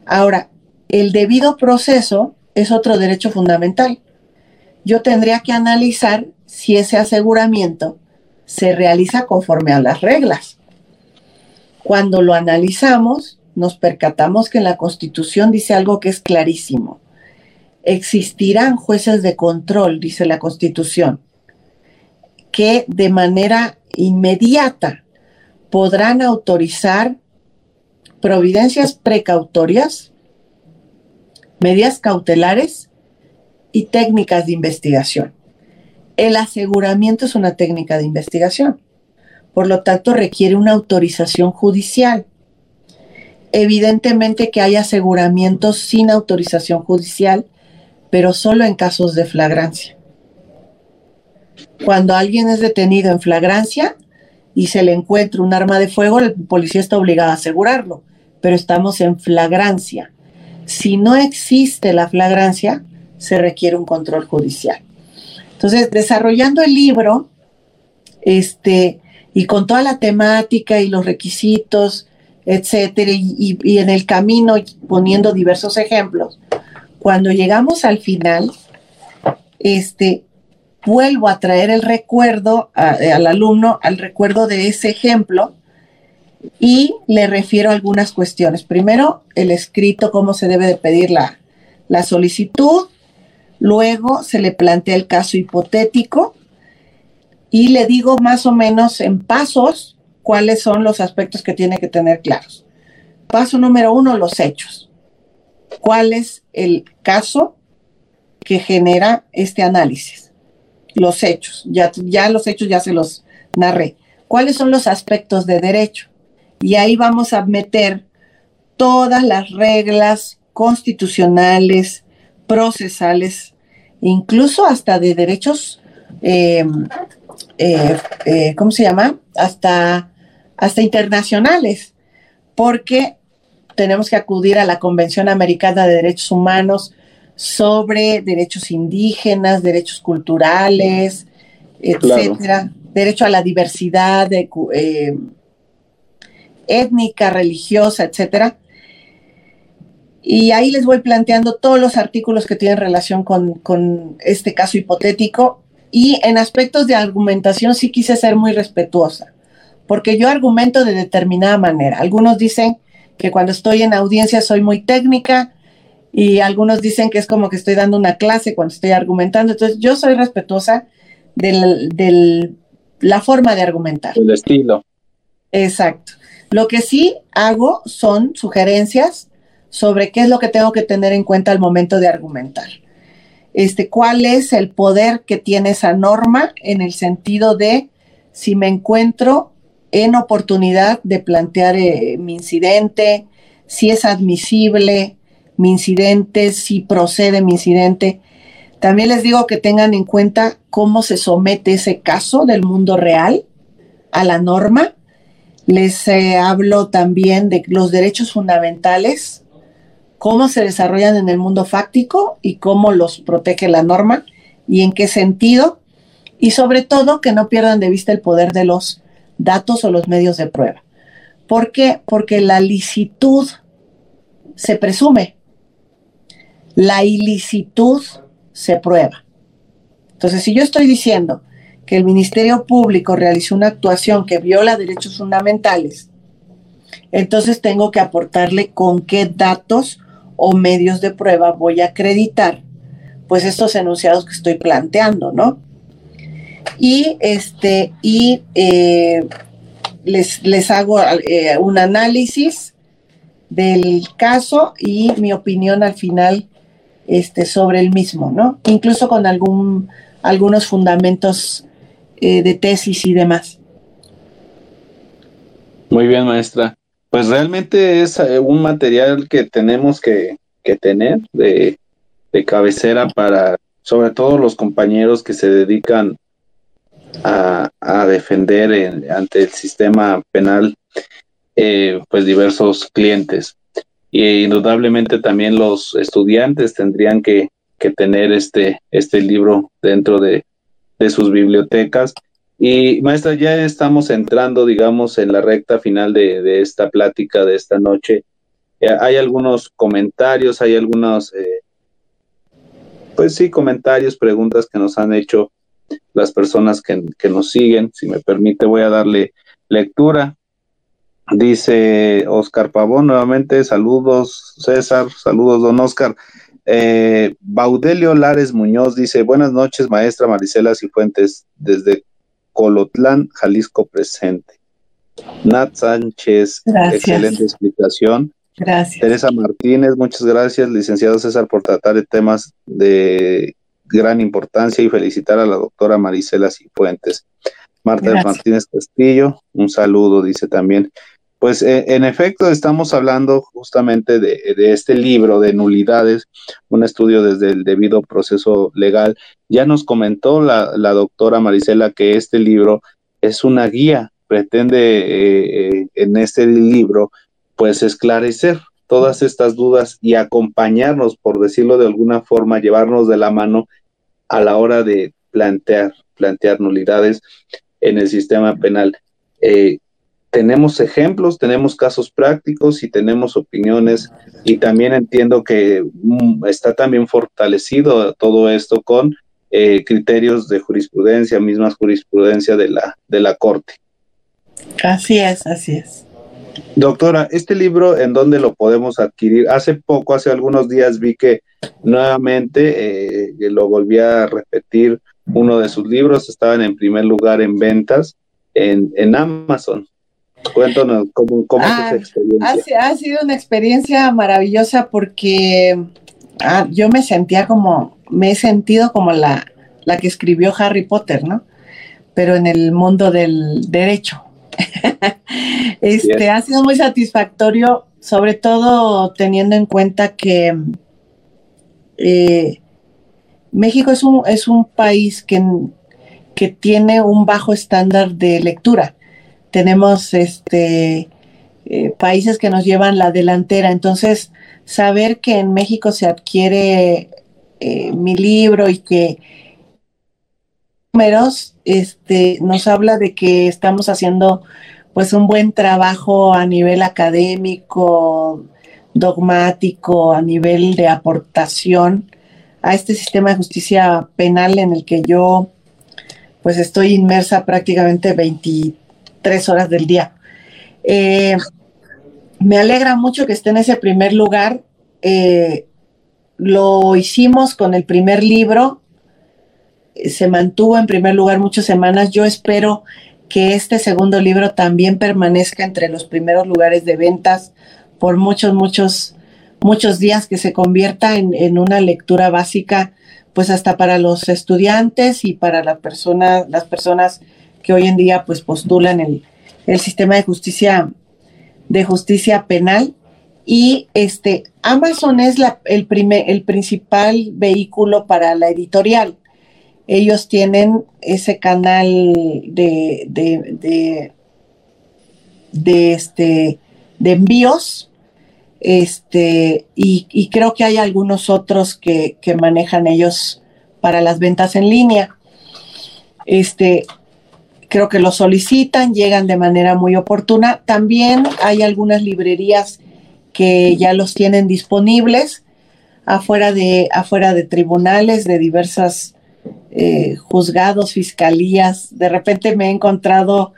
B: Ahora, el debido proceso es otro derecho fundamental. Yo tendría que analizar si ese aseguramiento se realiza conforme a las reglas. Cuando lo analizamos, nos percatamos que en la Constitución dice algo que es clarísimo. Existirán jueces de control, dice la Constitución, que de manera inmediata podrán autorizar providencias precautorias, medidas cautelares y técnicas de investigación. El aseguramiento es una técnica de investigación, por lo tanto requiere una autorización judicial. Evidentemente que hay aseguramientos sin autorización judicial, pero solo en casos de flagrancia. Cuando alguien es detenido en flagrancia, y se le encuentra un arma de fuego, el policía está obligado a asegurarlo, pero estamos en flagrancia. Si no existe la flagrancia, se requiere un control judicial. Entonces, desarrollando el libro, este, y con toda la temática y los requisitos, etcétera, y, y en el camino poniendo diversos ejemplos, cuando llegamos al final, este, vuelvo a traer el recuerdo eh, al alumno, al recuerdo de ese ejemplo y le refiero algunas cuestiones. Primero, el escrito, cómo se debe de pedir la, la solicitud. Luego se le plantea el caso hipotético y le digo más o menos en pasos cuáles son los aspectos que tiene que tener claros. Paso número uno, los hechos. ¿Cuál es el caso que genera este análisis? los hechos, ya, ya los hechos ya se los narré. ¿Cuáles son los aspectos de derecho? Y ahí vamos a meter todas las reglas constitucionales, procesales, incluso hasta de derechos, em, eh, eh, ¿cómo se llama? Hasta, hasta internacionales, porque tenemos que acudir a la Convención Americana de Derechos Humanos, sobre derechos indígenas, derechos culturales, etcétera, derecho a la diversidad eh, étnica, religiosa, etcétera. Y ahí les voy planteando todos los artículos que tienen relación con, con este caso hipotético. Y en aspectos de argumentación sí quise ser muy respetuosa, porque yo argumento de determinada manera. Algunos dicen que cuando estoy en audiencia soy muy técnica, y algunos dicen que es como que estoy dando una clase cuando estoy argumentando. Entonces, yo soy respetuosa de la forma de argumentar.
A: El estilo.
B: Exacto. Lo que sí hago son sugerencias sobre qué es lo que tengo que tener en cuenta al momento de argumentar. Este, cuál es el poder que tiene esa norma en el sentido de si me encuentro en oportunidad de plantear eh, mi incidente, si es admisible mi incidente, si procede mi incidente. También les digo que tengan en cuenta cómo se somete ese caso del mundo real a la norma. Les eh, hablo también de los derechos fundamentales, cómo se desarrollan en el mundo fáctico y cómo los protege la norma y en qué sentido. Y sobre todo que no pierdan de vista el poder de los datos o los medios de prueba. ¿Por qué? Porque la licitud se presume, la ilicitud se prueba. Entonces, si yo estoy diciendo que el Ministerio Público realizó una actuación que viola derechos fundamentales, entonces tengo que aportarle con qué datos o medios de prueba voy a acreditar pues estos enunciados que estoy planteando, ¿no? Y este, y eh, les, les, hago eh, un análisis del caso y mi opinión al final este, sobre el mismo, ¿no? Incluso con algún, algunos fundamentos eh, de tesis y demás.
A: Muy bien, maestra. Pues realmente es un material que tenemos que, que tener de, de cabecera para, sobre todo los compañeros que se dedican a, defender ante el sistema penal, eh, pues diversos clientes. Y indudablemente también los estudiantes tendrían que, tener este, este libro dentro de, sus bibliotecas. Y maestra, ya estamos entrando, digamos, en la recta final de, esta plática de esta noche. Eh, hay algunos comentarios, hay algunos eh, pues sí, comentarios, preguntas que nos han hecho las personas que, nos siguen. Si me permite, voy a darle lectura. Dice Oscar Pavón nuevamente, saludos César, saludos don Oscar. Eh, Baudelio Lares Muñoz dice, buenas noches maestra Marisela Cifuentes, desde Colotlán, Jalisco presente. Nat Sánchez, excelente explicación.
B: Gracias.
A: Teresa Martínez, muchas gracias, licenciado César, por tratar de temas de gran importancia y felicitar a la doctora Marisela Cifuentes. Marta Martínez Castillo, un saludo, dice también. Pues eh, en efecto, estamos hablando justamente de, este libro de nulidades, un estudio desde el debido proceso legal. Ya nos comentó la, doctora Marisela que este libro es una guía, pretende eh, eh, en este libro pues esclarecer todas estas dudas y acompañarnos, por decirlo de alguna forma, llevarnos de la mano a la hora de plantear, plantear nulidades en el sistema penal. Eh, tenemos ejemplos, tenemos casos prácticos y tenemos opiniones y también entiendo que mm, está también fortalecido todo esto con eh, criterios de jurisprudencia, mismas jurisprudencia de la, de la Corte.
B: Así es, así es.
A: Doctora, este libro, ¿en dónde lo podemos adquirir? Hace poco, hace algunos días, vi que nuevamente eh, lo volví a repetir. Uno de sus libros estaban en primer lugar en ventas en, Amazon. Cuéntanos cómo, cómo es esa ah,
B: experiencia. Ha, sido una experiencia maravillosa porque ah, yo me sentía como, me he sentido como la, la que escribió Harry Potter, ¿no? Pero en el mundo del derecho. este ha sido muy satisfactorio, sobre todo teniendo en cuenta que eh, México es un, es un país que, que, tiene un bajo estándar de lectura. Tenemos este eh, países que nos llevan la delantera. Entonces, saber que en México se adquiere eh, mi libro y que este, nos habla de que estamos haciendo pues un buen trabajo a nivel académico, dogmático, a nivel de aportación a este sistema de justicia penal en el que yo pues estoy inmersa prácticamente 23 horas del día. Eh, me alegra mucho que esté en ese primer lugar. Eh, lo hicimos con el primer libro, se mantuvo en primer lugar muchas semanas. Yo espero que este segundo libro también permanezca entre los primeros lugares de ventas por muchos, muchos, muchos días, que se convierta en, una lectura básica, pues hasta para los estudiantes y para la persona, las personas que hoy en día pues postulan el, el sistema de justicia, de justicia penal. Y este, Amazon es la, el, primer, el principal vehículo para la editorial. Ellos tienen ese canal de, de, este, de envíos. Este, y, creo que hay algunos otros que, que manejan ellos para las ventas en línea. Este, creo que lo solicitan, llegan de manera muy oportuna. También hay algunas librerías que ya los tienen disponibles afuera de, afuera de tribunales, de diversas eh, juzgados, fiscalías. De repente me he encontrado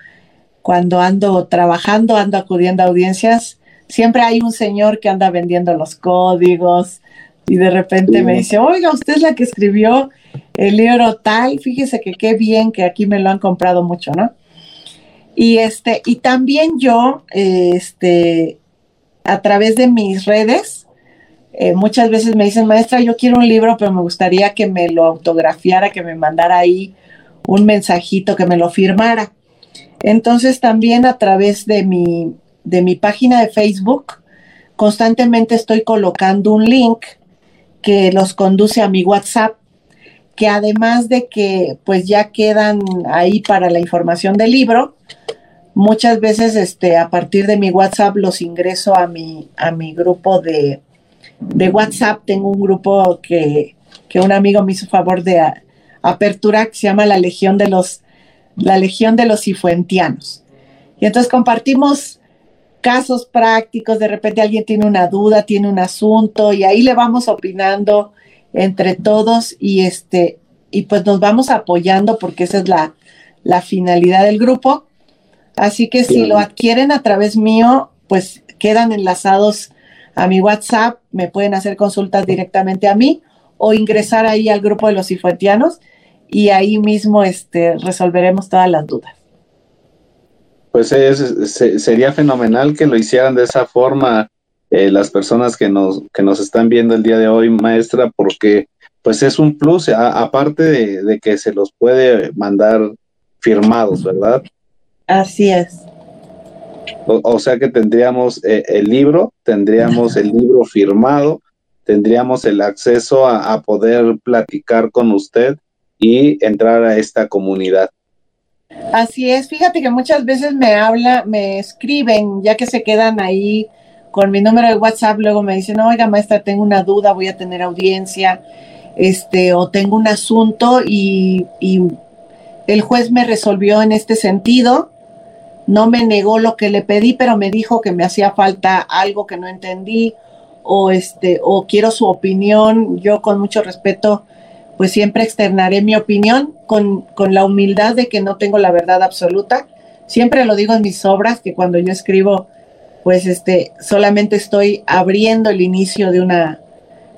B: cuando ando trabajando, ando acudiendo a audiencias, siempre hay un señor que anda vendiendo los códigos y de repente me dice, oiga, usted es la que escribió el libro tal, fíjese que qué bien que aquí me lo han comprado mucho, ¿no? Y este, y también yo, este, a través de mis redes, eh, muchas veces me dicen, maestra, yo quiero un libro, pero me gustaría que me lo autografiara, que me mandara ahí un mensajito, que me lo firmara. Entonces también a través de mi, de mi página de Facebook, constantemente estoy colocando un link que los conduce a mi WhatsApp, que además de que pues ya quedan ahí para la información del libro, muchas veces este, a partir de mi WhatsApp los ingreso a mi, a mi grupo de, WhatsApp. Tengo un grupo que, un amigo me hizo favor de apertura que se llama la Legión de los, la Legión de los Cifuentianos. Y entonces compartimos casos prácticos, de repente alguien tiene una duda, tiene un asunto y ahí le vamos opinando entre todos y este y pues nos vamos apoyando porque esa es la, la finalidad del grupo Así que si lo adquieren a través mío, pues quedan enlazados a mi WhatsApp, me pueden hacer consultas directamente a mí o ingresar ahí al grupo de los cifuentianos y ahí mismo este, resolveremos todas las dudas.
A: Pues sería fenomenal que lo hicieran de esa forma eh, las personas que nos, que nos están viendo el día de hoy, maestra, porque pues es un plus, aparte de, de, que se los puede mandar firmados, ¿verdad?
B: Así es.
A: O, sea que tendríamos eh, el libro, tendríamos el libro firmado, tendríamos el acceso a, poder platicar con usted y entrar a esta comunidad.
B: Así es, fíjate que muchas veces me habla, me escriben, ya que se quedan ahí con mi número de WhatsApp, luego me dicen, oiga maestra, tengo una duda, voy a tener audiencia, este, o tengo un asunto y, y el juez me resolvió en este sentido no me negó lo que le pedí, pero me dijo que me hacía falta algo que no entendí o este o quiero su opinión. Yo con mucho respeto pues siempre externaré mi opinión con, con la humildad de que no tengo la verdad absoluta. Siempre lo digo en mis obras que cuando yo escribo pues este solamente estoy abriendo el inicio de una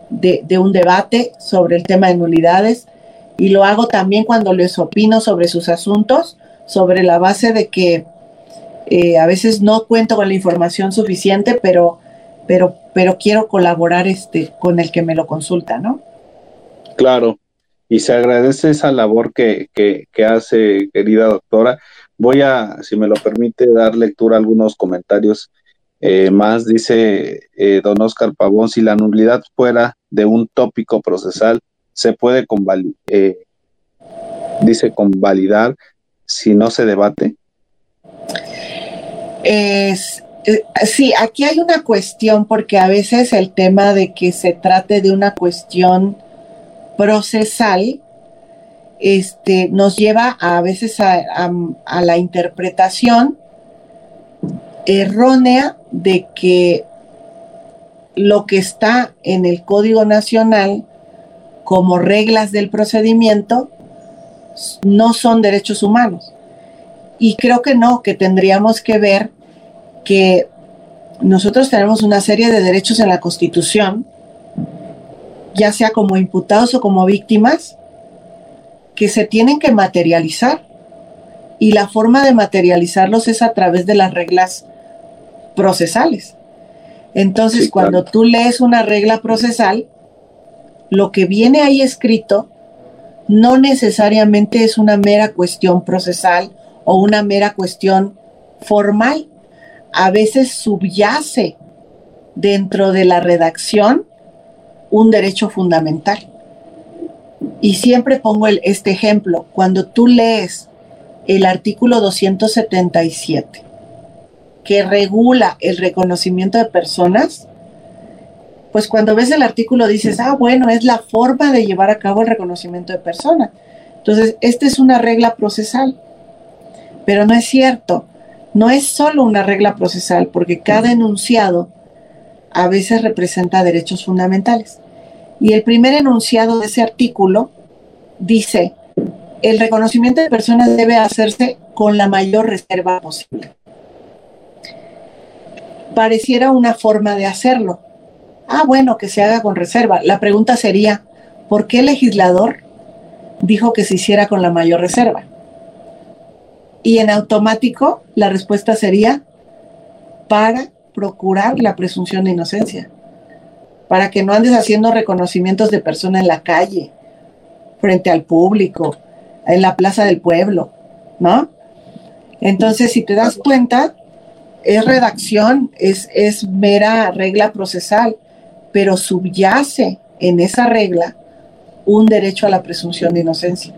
B: de, de un debate sobre el tema de nulidades y lo hago también cuando les opino sobre sus asuntos sobre la base de que eh, a veces no cuento con la información suficiente, pero, pero, pero quiero colaborar este, con el que me lo consulta, ¿no?
A: Claro, y se agradece esa labor que, que, hace, querida doctora. Voy a, si me lo permite, dar lectura a algunos comentarios eh, más. Dice eh, don Oscar Pavón, si la nulidad fuera de un tópico procesal, se puede convalidar, dice convalidar si no se debate.
B: Es, eh, sí, aquí hay una cuestión porque a veces el tema de que se trate de una cuestión procesal este, nos lleva a, veces a, a la interpretación errónea de que lo que está en el Código Nacional como reglas del procedimiento no son derechos humanos. Y creo que no, que tendríamos que ver que nosotros tenemos una serie de derechos en la Constitución, ya sea como imputados o como víctimas, que se tienen que materializar. Y la forma de materializarlos es a través de las reglas procesales. Entonces, cuando tú lees una regla procesal, lo que viene ahí escrito no necesariamente es una mera cuestión procesal o una mera cuestión formal. A veces subyace dentro de la redacción un derecho fundamental. Y siempre pongo este ejemplo, cuando tú lees el artículo 277, que regula el reconocimiento de personas, pues cuando ves el artículo dices, ah, bueno, es la forma de llevar a cabo el reconocimiento de personas. Entonces, esta es una regla procesal, pero no es cierto, no es solo una regla procesal, porque cada enunciado a veces representa derechos fundamentales. Y el primer enunciado de ese artículo dice, el reconocimiento de personas debe hacerse con la mayor reserva posible. Pareciera una forma de hacerlo. Ah, bueno, que se haga con reserva. La pregunta sería, ¿por qué el legislador dijo que se hiciera con la mayor reserva? Y en automático la respuesta sería para procurar la presunción de inocencia para que no andes haciendo reconocimientos de persona en la calle, frente al público, en la plaza del pueblo, ¿no? Entonces, si te das cuenta, es redacción, es, es mera regla procesal, pero subyace en esa regla un derecho a la presunción de inocencia.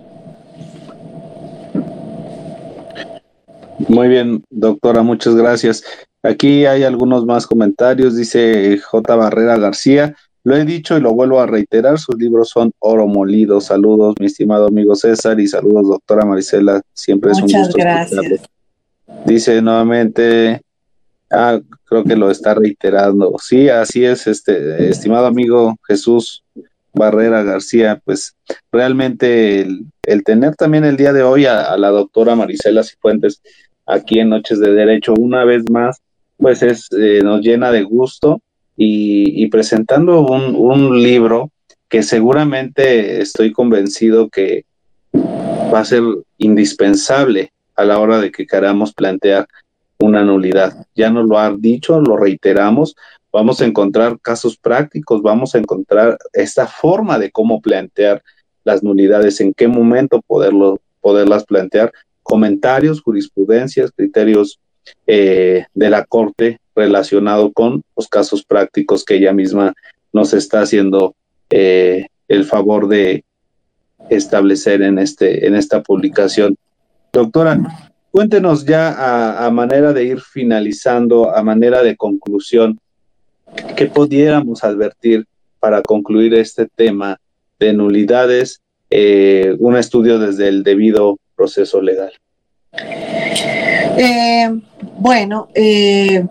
A: Muy bien, doctora, muchas gracias. Aquí hay algunos más comentarios, dice J. Barrera García. Lo he dicho y lo vuelvo a reiterar, sus libros son oro molido. Saludos, mi estimado amigo César, y saludos, doctora Marisela. Siempre es un gusto.
B: gracias.
A: Dice nuevamente, ah, creo que lo está reiterando. Sí, así es, este estimado amigo Jesús Barrera García, pues realmente el, tener también el día de hoy a, la doctora Marisela Cifuentes aquí en Noches de Derecho una vez más pues es, eh, nos llena de gusto y, presentando un, libro que seguramente estoy convencido que va a ser indispensable a la hora de que queramos plantear una nulidad. Ya nos lo ha dicho, lo reiteramos, vamos a encontrar casos prácticos, vamos a encontrar esta forma de cómo plantear las nulidades, en qué momento poderlo, poderlas plantear, comentarios, jurisprudencias, criterios eh, de la Corte relacionado con los casos prácticos que ella misma nos está haciendo eh, el favor de establecer en, este, en esta publicación. Doctora, cuéntenos ya a, manera de ir finalizando, a manera de conclusión, ¿qué pudiéramos advertir para concluir este tema de nulidades, eh, un estudio desde el debido proceso legal?
B: Eh, bueno, eh,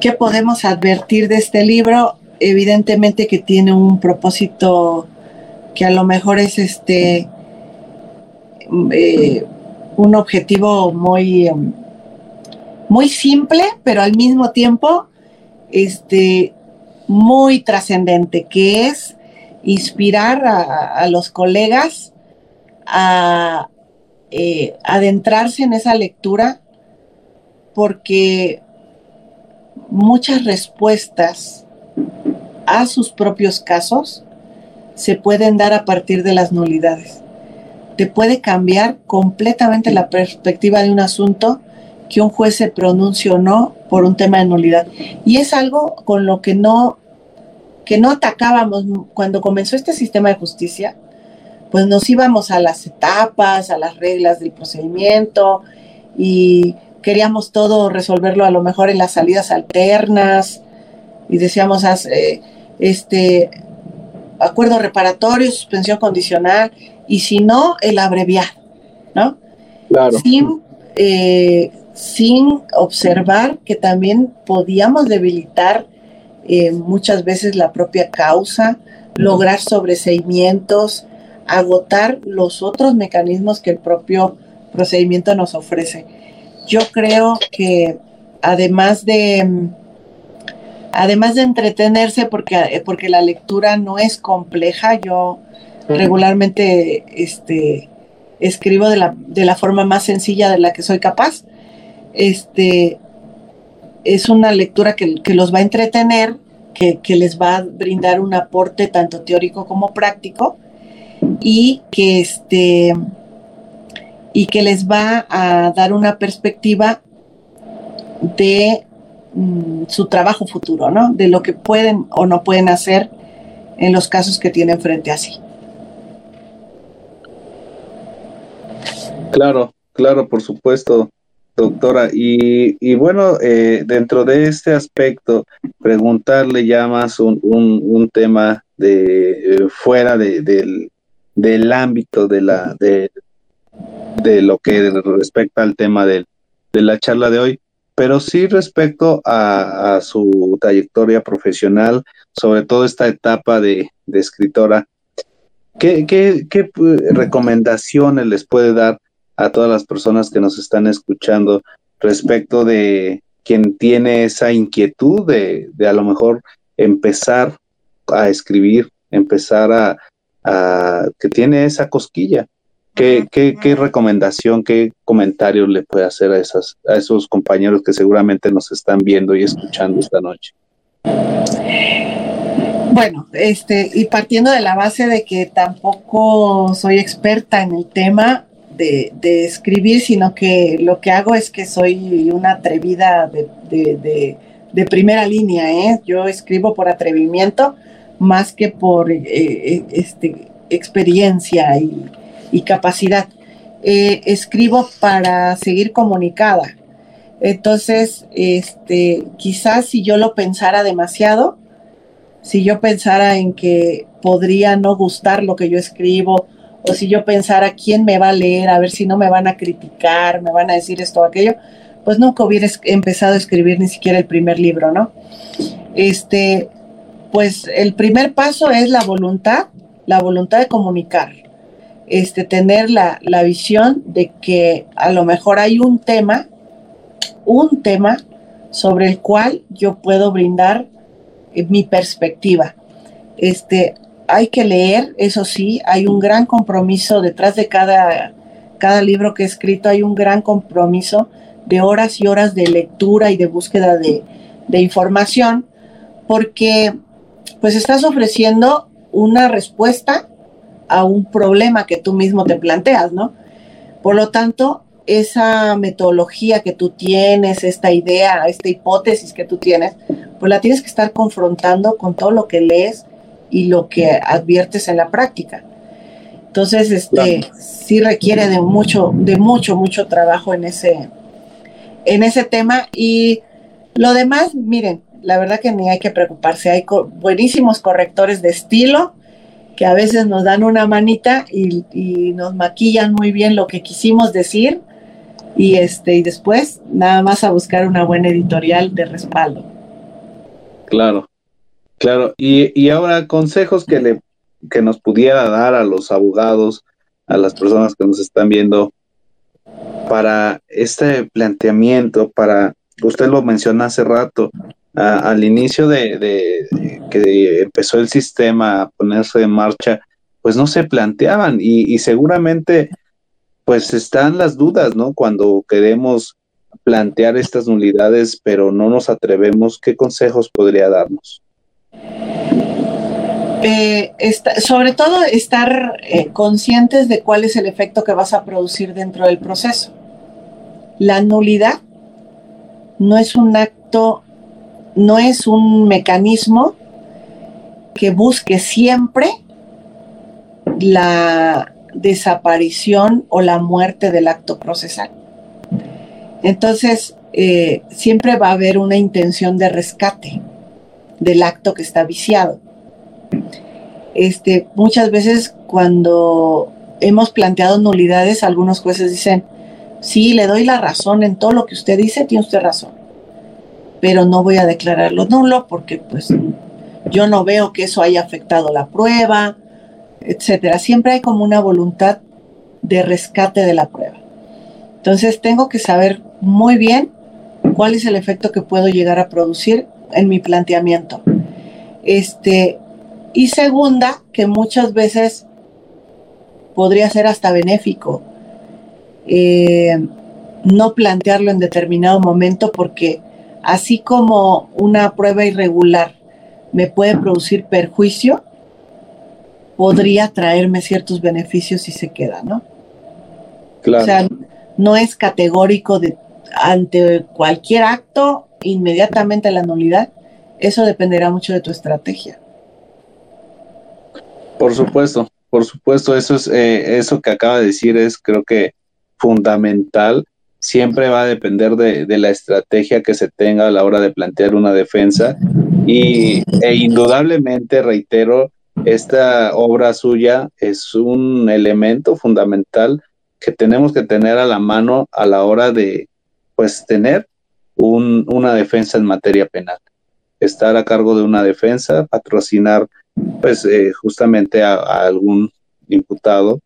B: ¿qué podemos advertir de este libro? Evidentemente que tiene un propósito que a lo mejor es este un objetivo muy, muy simple, pero al mismo tiempo este, muy trascendente, que es inspirar a los colegas a, eh, adentrarse en esa lectura porque muchas respuestas a sus propios casos se pueden dar a partir de las nulidades. Te puede cambiar completamente la perspectiva de un asunto que un juez se pronuncie o no por un tema de nulidad. Y es algo con lo que no, que no atacábamos cuando comenzó este sistema de justicia pues nos íbamos a las etapas, a las reglas del procedimiento y queríamos todo resolverlo a lo mejor en las salidas alternas y decíamos eh, este acuerdo reparatorio, suspensión condicional y si no el abreviar, ¿no?
A: Claro.
B: Sin, eh, sin observar que también podíamos debilitar eh, muchas veces la propia causa, lograr sobreseimientos, agotar los otros mecanismos que el propio procedimiento nos ofrece. Yo creo que además de además de entretenerse porque, porque la lectura no es compleja, yo regularmente este, escribo de la, de la forma más sencilla de la que soy capaz. Este, es una lectura que, los va a entretener, que, que, les va a brindar un aporte tanto teórico como práctico y que este y que les va a dar una perspectiva de mm, su trabajo futuro, ¿no? De lo que pueden o no pueden hacer en los casos que tienen frente a sí.
A: Claro, claro, por supuesto, doctora. Y, bueno, eh, dentro de este aspecto, preguntarle ya más un, un, tema de eh, fuera de, del, del ámbito de la de, de lo que respecta al tema de, de la charla de hoy, pero sí respecto a, su trayectoria profesional, sobre todo esta etapa de, escritora. ¿Qué, qué, qué recomendaciones les puede dar a todas las personas que nos están escuchando respecto de quien tiene esa inquietud de, de a lo mejor empezar a escribir, empezar a, a que tiene esa cosquilla? ¿Qué, qué, qué recomendación, qué comentario le puede hacer a, esas, a esos compañeros que seguramente nos están viendo y escuchando esta noche?
B: Bueno, este, y partiendo de la base de que tampoco soy experta en el tema de, escribir, sino que lo que hago es que soy una atrevida de, primera línea, ¿eh? Yo escribo por atrevimiento más que por eh, eh, este, experiencia y, y capacidad. Eh, escribo para seguir comunicada. Entonces, este, quizás si yo lo pensara demasiado, si yo pensara en que podría no gustar lo que yo escribo, o si yo pensara quién me va a leer, a ver si no me van a criticar, me van a decir esto o aquello, pues nunca hubiera empezado a escribir ni siquiera el primer libro, ¿no? Este, pues el primer paso es la voluntad, la voluntad de comunicar este, tener la, visión de que a lo mejor hay un tema, un tema sobre el cual yo puedo brindar eh, mi perspectiva. Este, hay que leer, eso sí, hay un gran compromiso detrás de cada, cada libro que he escrito, hay un gran compromiso de horas y horas de lectura y de búsqueda de, de información, porque pues estás ofreciendo una respuesta a un problema que tú mismo te planteas, ¿no? Por lo tanto, esa metodología que tú tienes, esta idea, esta hipótesis que tú tienes, pues la tienes que estar confrontando con todo lo que lees y lo que adviertes en la práctica. Entonces, este sí requiere de mucho, de mucho, mucho trabajo en ese, en ese tema. Y lo demás, miren, la verdad que ni hay que preocuparse. Hay buenísimos correctores de estilo que a veces nos dan una manita y, nos maquillan muy bien lo que quisimos decir y este y después nada más a buscar una buena editorial de respaldo.
A: Claro, claro. Y, y ahora consejos que le que nos pudiera dar a los abogados, a las personas que nos están viendo para este planteamiento, para usted lo mencionó hace rato, al inicio de, que empezó el sistema a ponerse en marcha, pues no se planteaban y, seguramente pues están las dudas, ¿no? Cuando queremos plantear estas nulidades, pero no nos atrevemos, ¿qué consejos podría darnos?
B: Sobre todo estar eh, conscientes de cuál es el efecto que vas a producir dentro del proceso. La nulidad no es un acto no es un mecanismo que busque siempre la desaparición o la muerte del acto procesal. Entonces, eh, siempre va a haber una intención de rescate del acto que está viciado. Este, muchas veces cuando hemos planteado nulidades, algunos jueces dicen, sí, le doy la razón en todo lo que usted dice, tiene usted razón pero no voy a declararlo nulo porque pues yo no veo que eso haya afectado la prueba, etcétera. Siempre hay como una voluntad de rescate de la prueba. Entonces tengo que saber muy bien cuál es el efecto que puedo llegar a producir en mi planteamiento. Este, y segunda, que muchas veces podría ser hasta benéfico eh, no plantearlo en determinado momento porque así como una prueba irregular me puede producir perjuicio, podría traerme ciertos beneficios si se queda, ¿no? Claro. O sea, no es categórico de ante cualquier acto inmediatamente la nulidad, eso dependerá mucho de tu estrategia.
A: Por supuesto, por supuesto, eso es eh, eso que acaba de decir es creo que fundamental. Siempre va a depender de, de, la estrategia que se tenga a la hora de plantear una defensa y e indudablemente reitero esta obra suya es un elemento fundamental que tenemos que tener a la mano a la hora de pues tener un, una defensa en materia penal estar a cargo de una defensa patrocinar pues eh, justamente a, algún imputado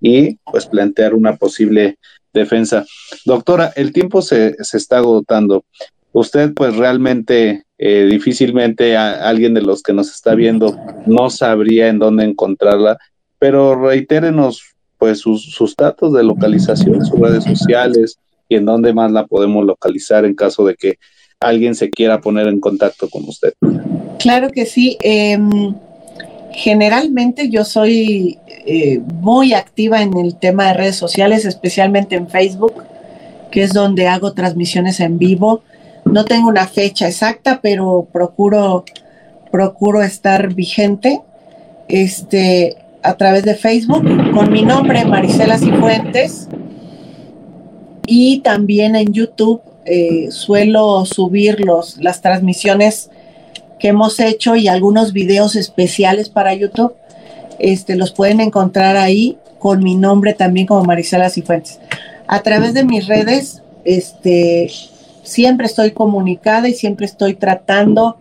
A: y pues plantear una posible defensa. Doctora, el tiempo se, se está agotando. Usted pues realmente eh, difícilmente alguien de los que nos está viendo no sabría en dónde encontrarla, pero reitérenos pues sus, sus datos de localización, sus redes sociales y en dónde más la podemos localizar en caso de que alguien se quiera poner en contacto con usted.
B: Claro que sí. Em, generalmente yo soy eh, muy activa en el tema de redes sociales, especialmente en Facebook, que es donde hago transmisiones en vivo. No tengo una fecha exacta, pero procuro, procuro estar vigente este, a través de Facebook con mi nombre, Marisela Cifuentes, y también en YouTube eh, suelo subir los, las transmisiones que hemos hecho y algunos videos especiales para YouTube. Este, los pueden encontrar ahí con mi nombre también como Marisela Cifuentes. A través de mis redes, este, siempre estoy comunicada y siempre estoy tratando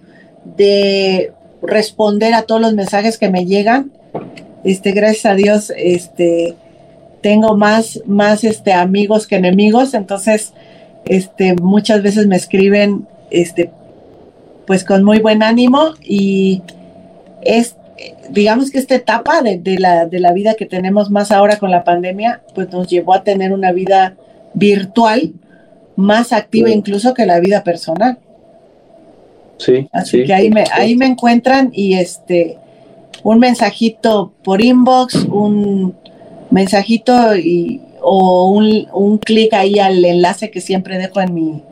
B: de responder a todos los mensajes que me llegan. Este, gracias a Dios, este, tengo más, más este, amigos que enemigos, entonces este, muchas veces me escriben, este, pues con muy buen ánimo y es, digamos que esta etapa de, la, de la vida que tenemos más ahora con la pandemia, pues nos llevó a tener una vida virtual más activa incluso que la vida personal.
A: Sí.
B: Así que ahí me, ahí me encuentran y este, un mensajito por inbox, un mensajito y o un, un clic ahí al enlace que siempre dejo en mi,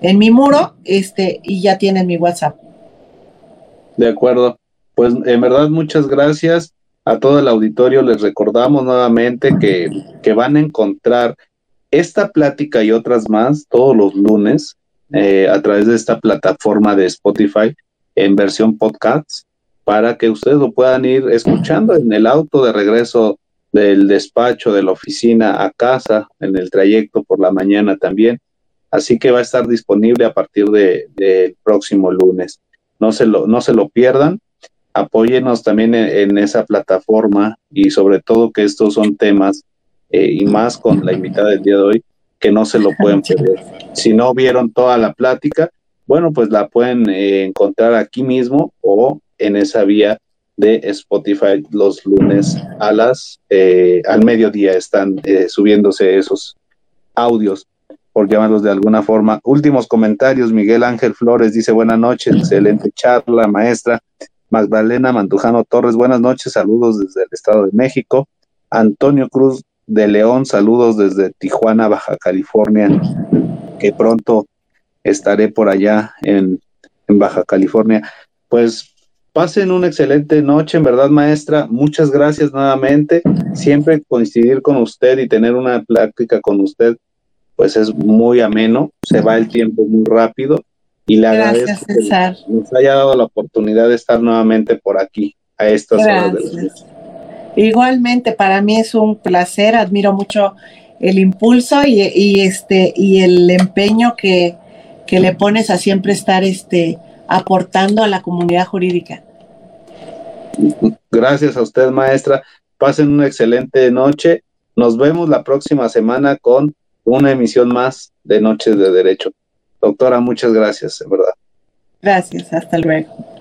B: en mi muro, este, y ya tienen mi WhatsApp.
A: De acuerdo. Pues en verdad, muchas gracias a todo el auditorio. Les recordamos nuevamente que, que van a encontrar esta plática y otras más todos los lunes eh, a través de esta plataforma de Spotify en versión podcast para que ustedes lo puedan ir escuchando en el auto de regreso del despacho, de la oficina a casa, en el trayecto por la mañana también. Así que va a estar disponible a partir del de, próximo lunes. No se lo, no se lo pierdan. Apóyenos también en, esa plataforma y sobre todo que estos son temas eh, y más con la invitada del día de hoy que no se lo pueden perder. Si no vieron toda la plática, bueno, pues la pueden eh, encontrar aquí mismo o en esa vía de Spotify los lunes a las eh, al mediodía están eh, subiéndose esos audios por llamarlos de alguna forma. Últimos comentarios, Miguel Ángel Flores dice buenas noches, excelente charla, maestra. Magdalena Mantujano Torres, buenas noches, saludos desde el Estado de México. Antonio Cruz de León, saludos desde Tijuana, Baja California, que pronto estaré por allá en, en Baja California. Pues Pasen una excelente noche, en verdad, maestra. Muchas gracias nuevamente. Siempre coincidir con usted y tener una plática con usted, pues es muy ameno. Se va el tiempo muy rápido y le agradezco que nos haya dado la oportunidad de estar nuevamente por aquí a estas horas de
B: Igualmente, para mí es un placer. Admiro mucho el impulso y, este y el empeño que, que le pones a siempre estar este aportando a la comunidad jurídica.
A: Gracias a usted, maestra. Pasen una excelente noche. Nos vemos la próxima semana con una emisión más de Noches de Derecho. Doctora, muchas gracias, en verdad.
B: Gracias, hasta luego.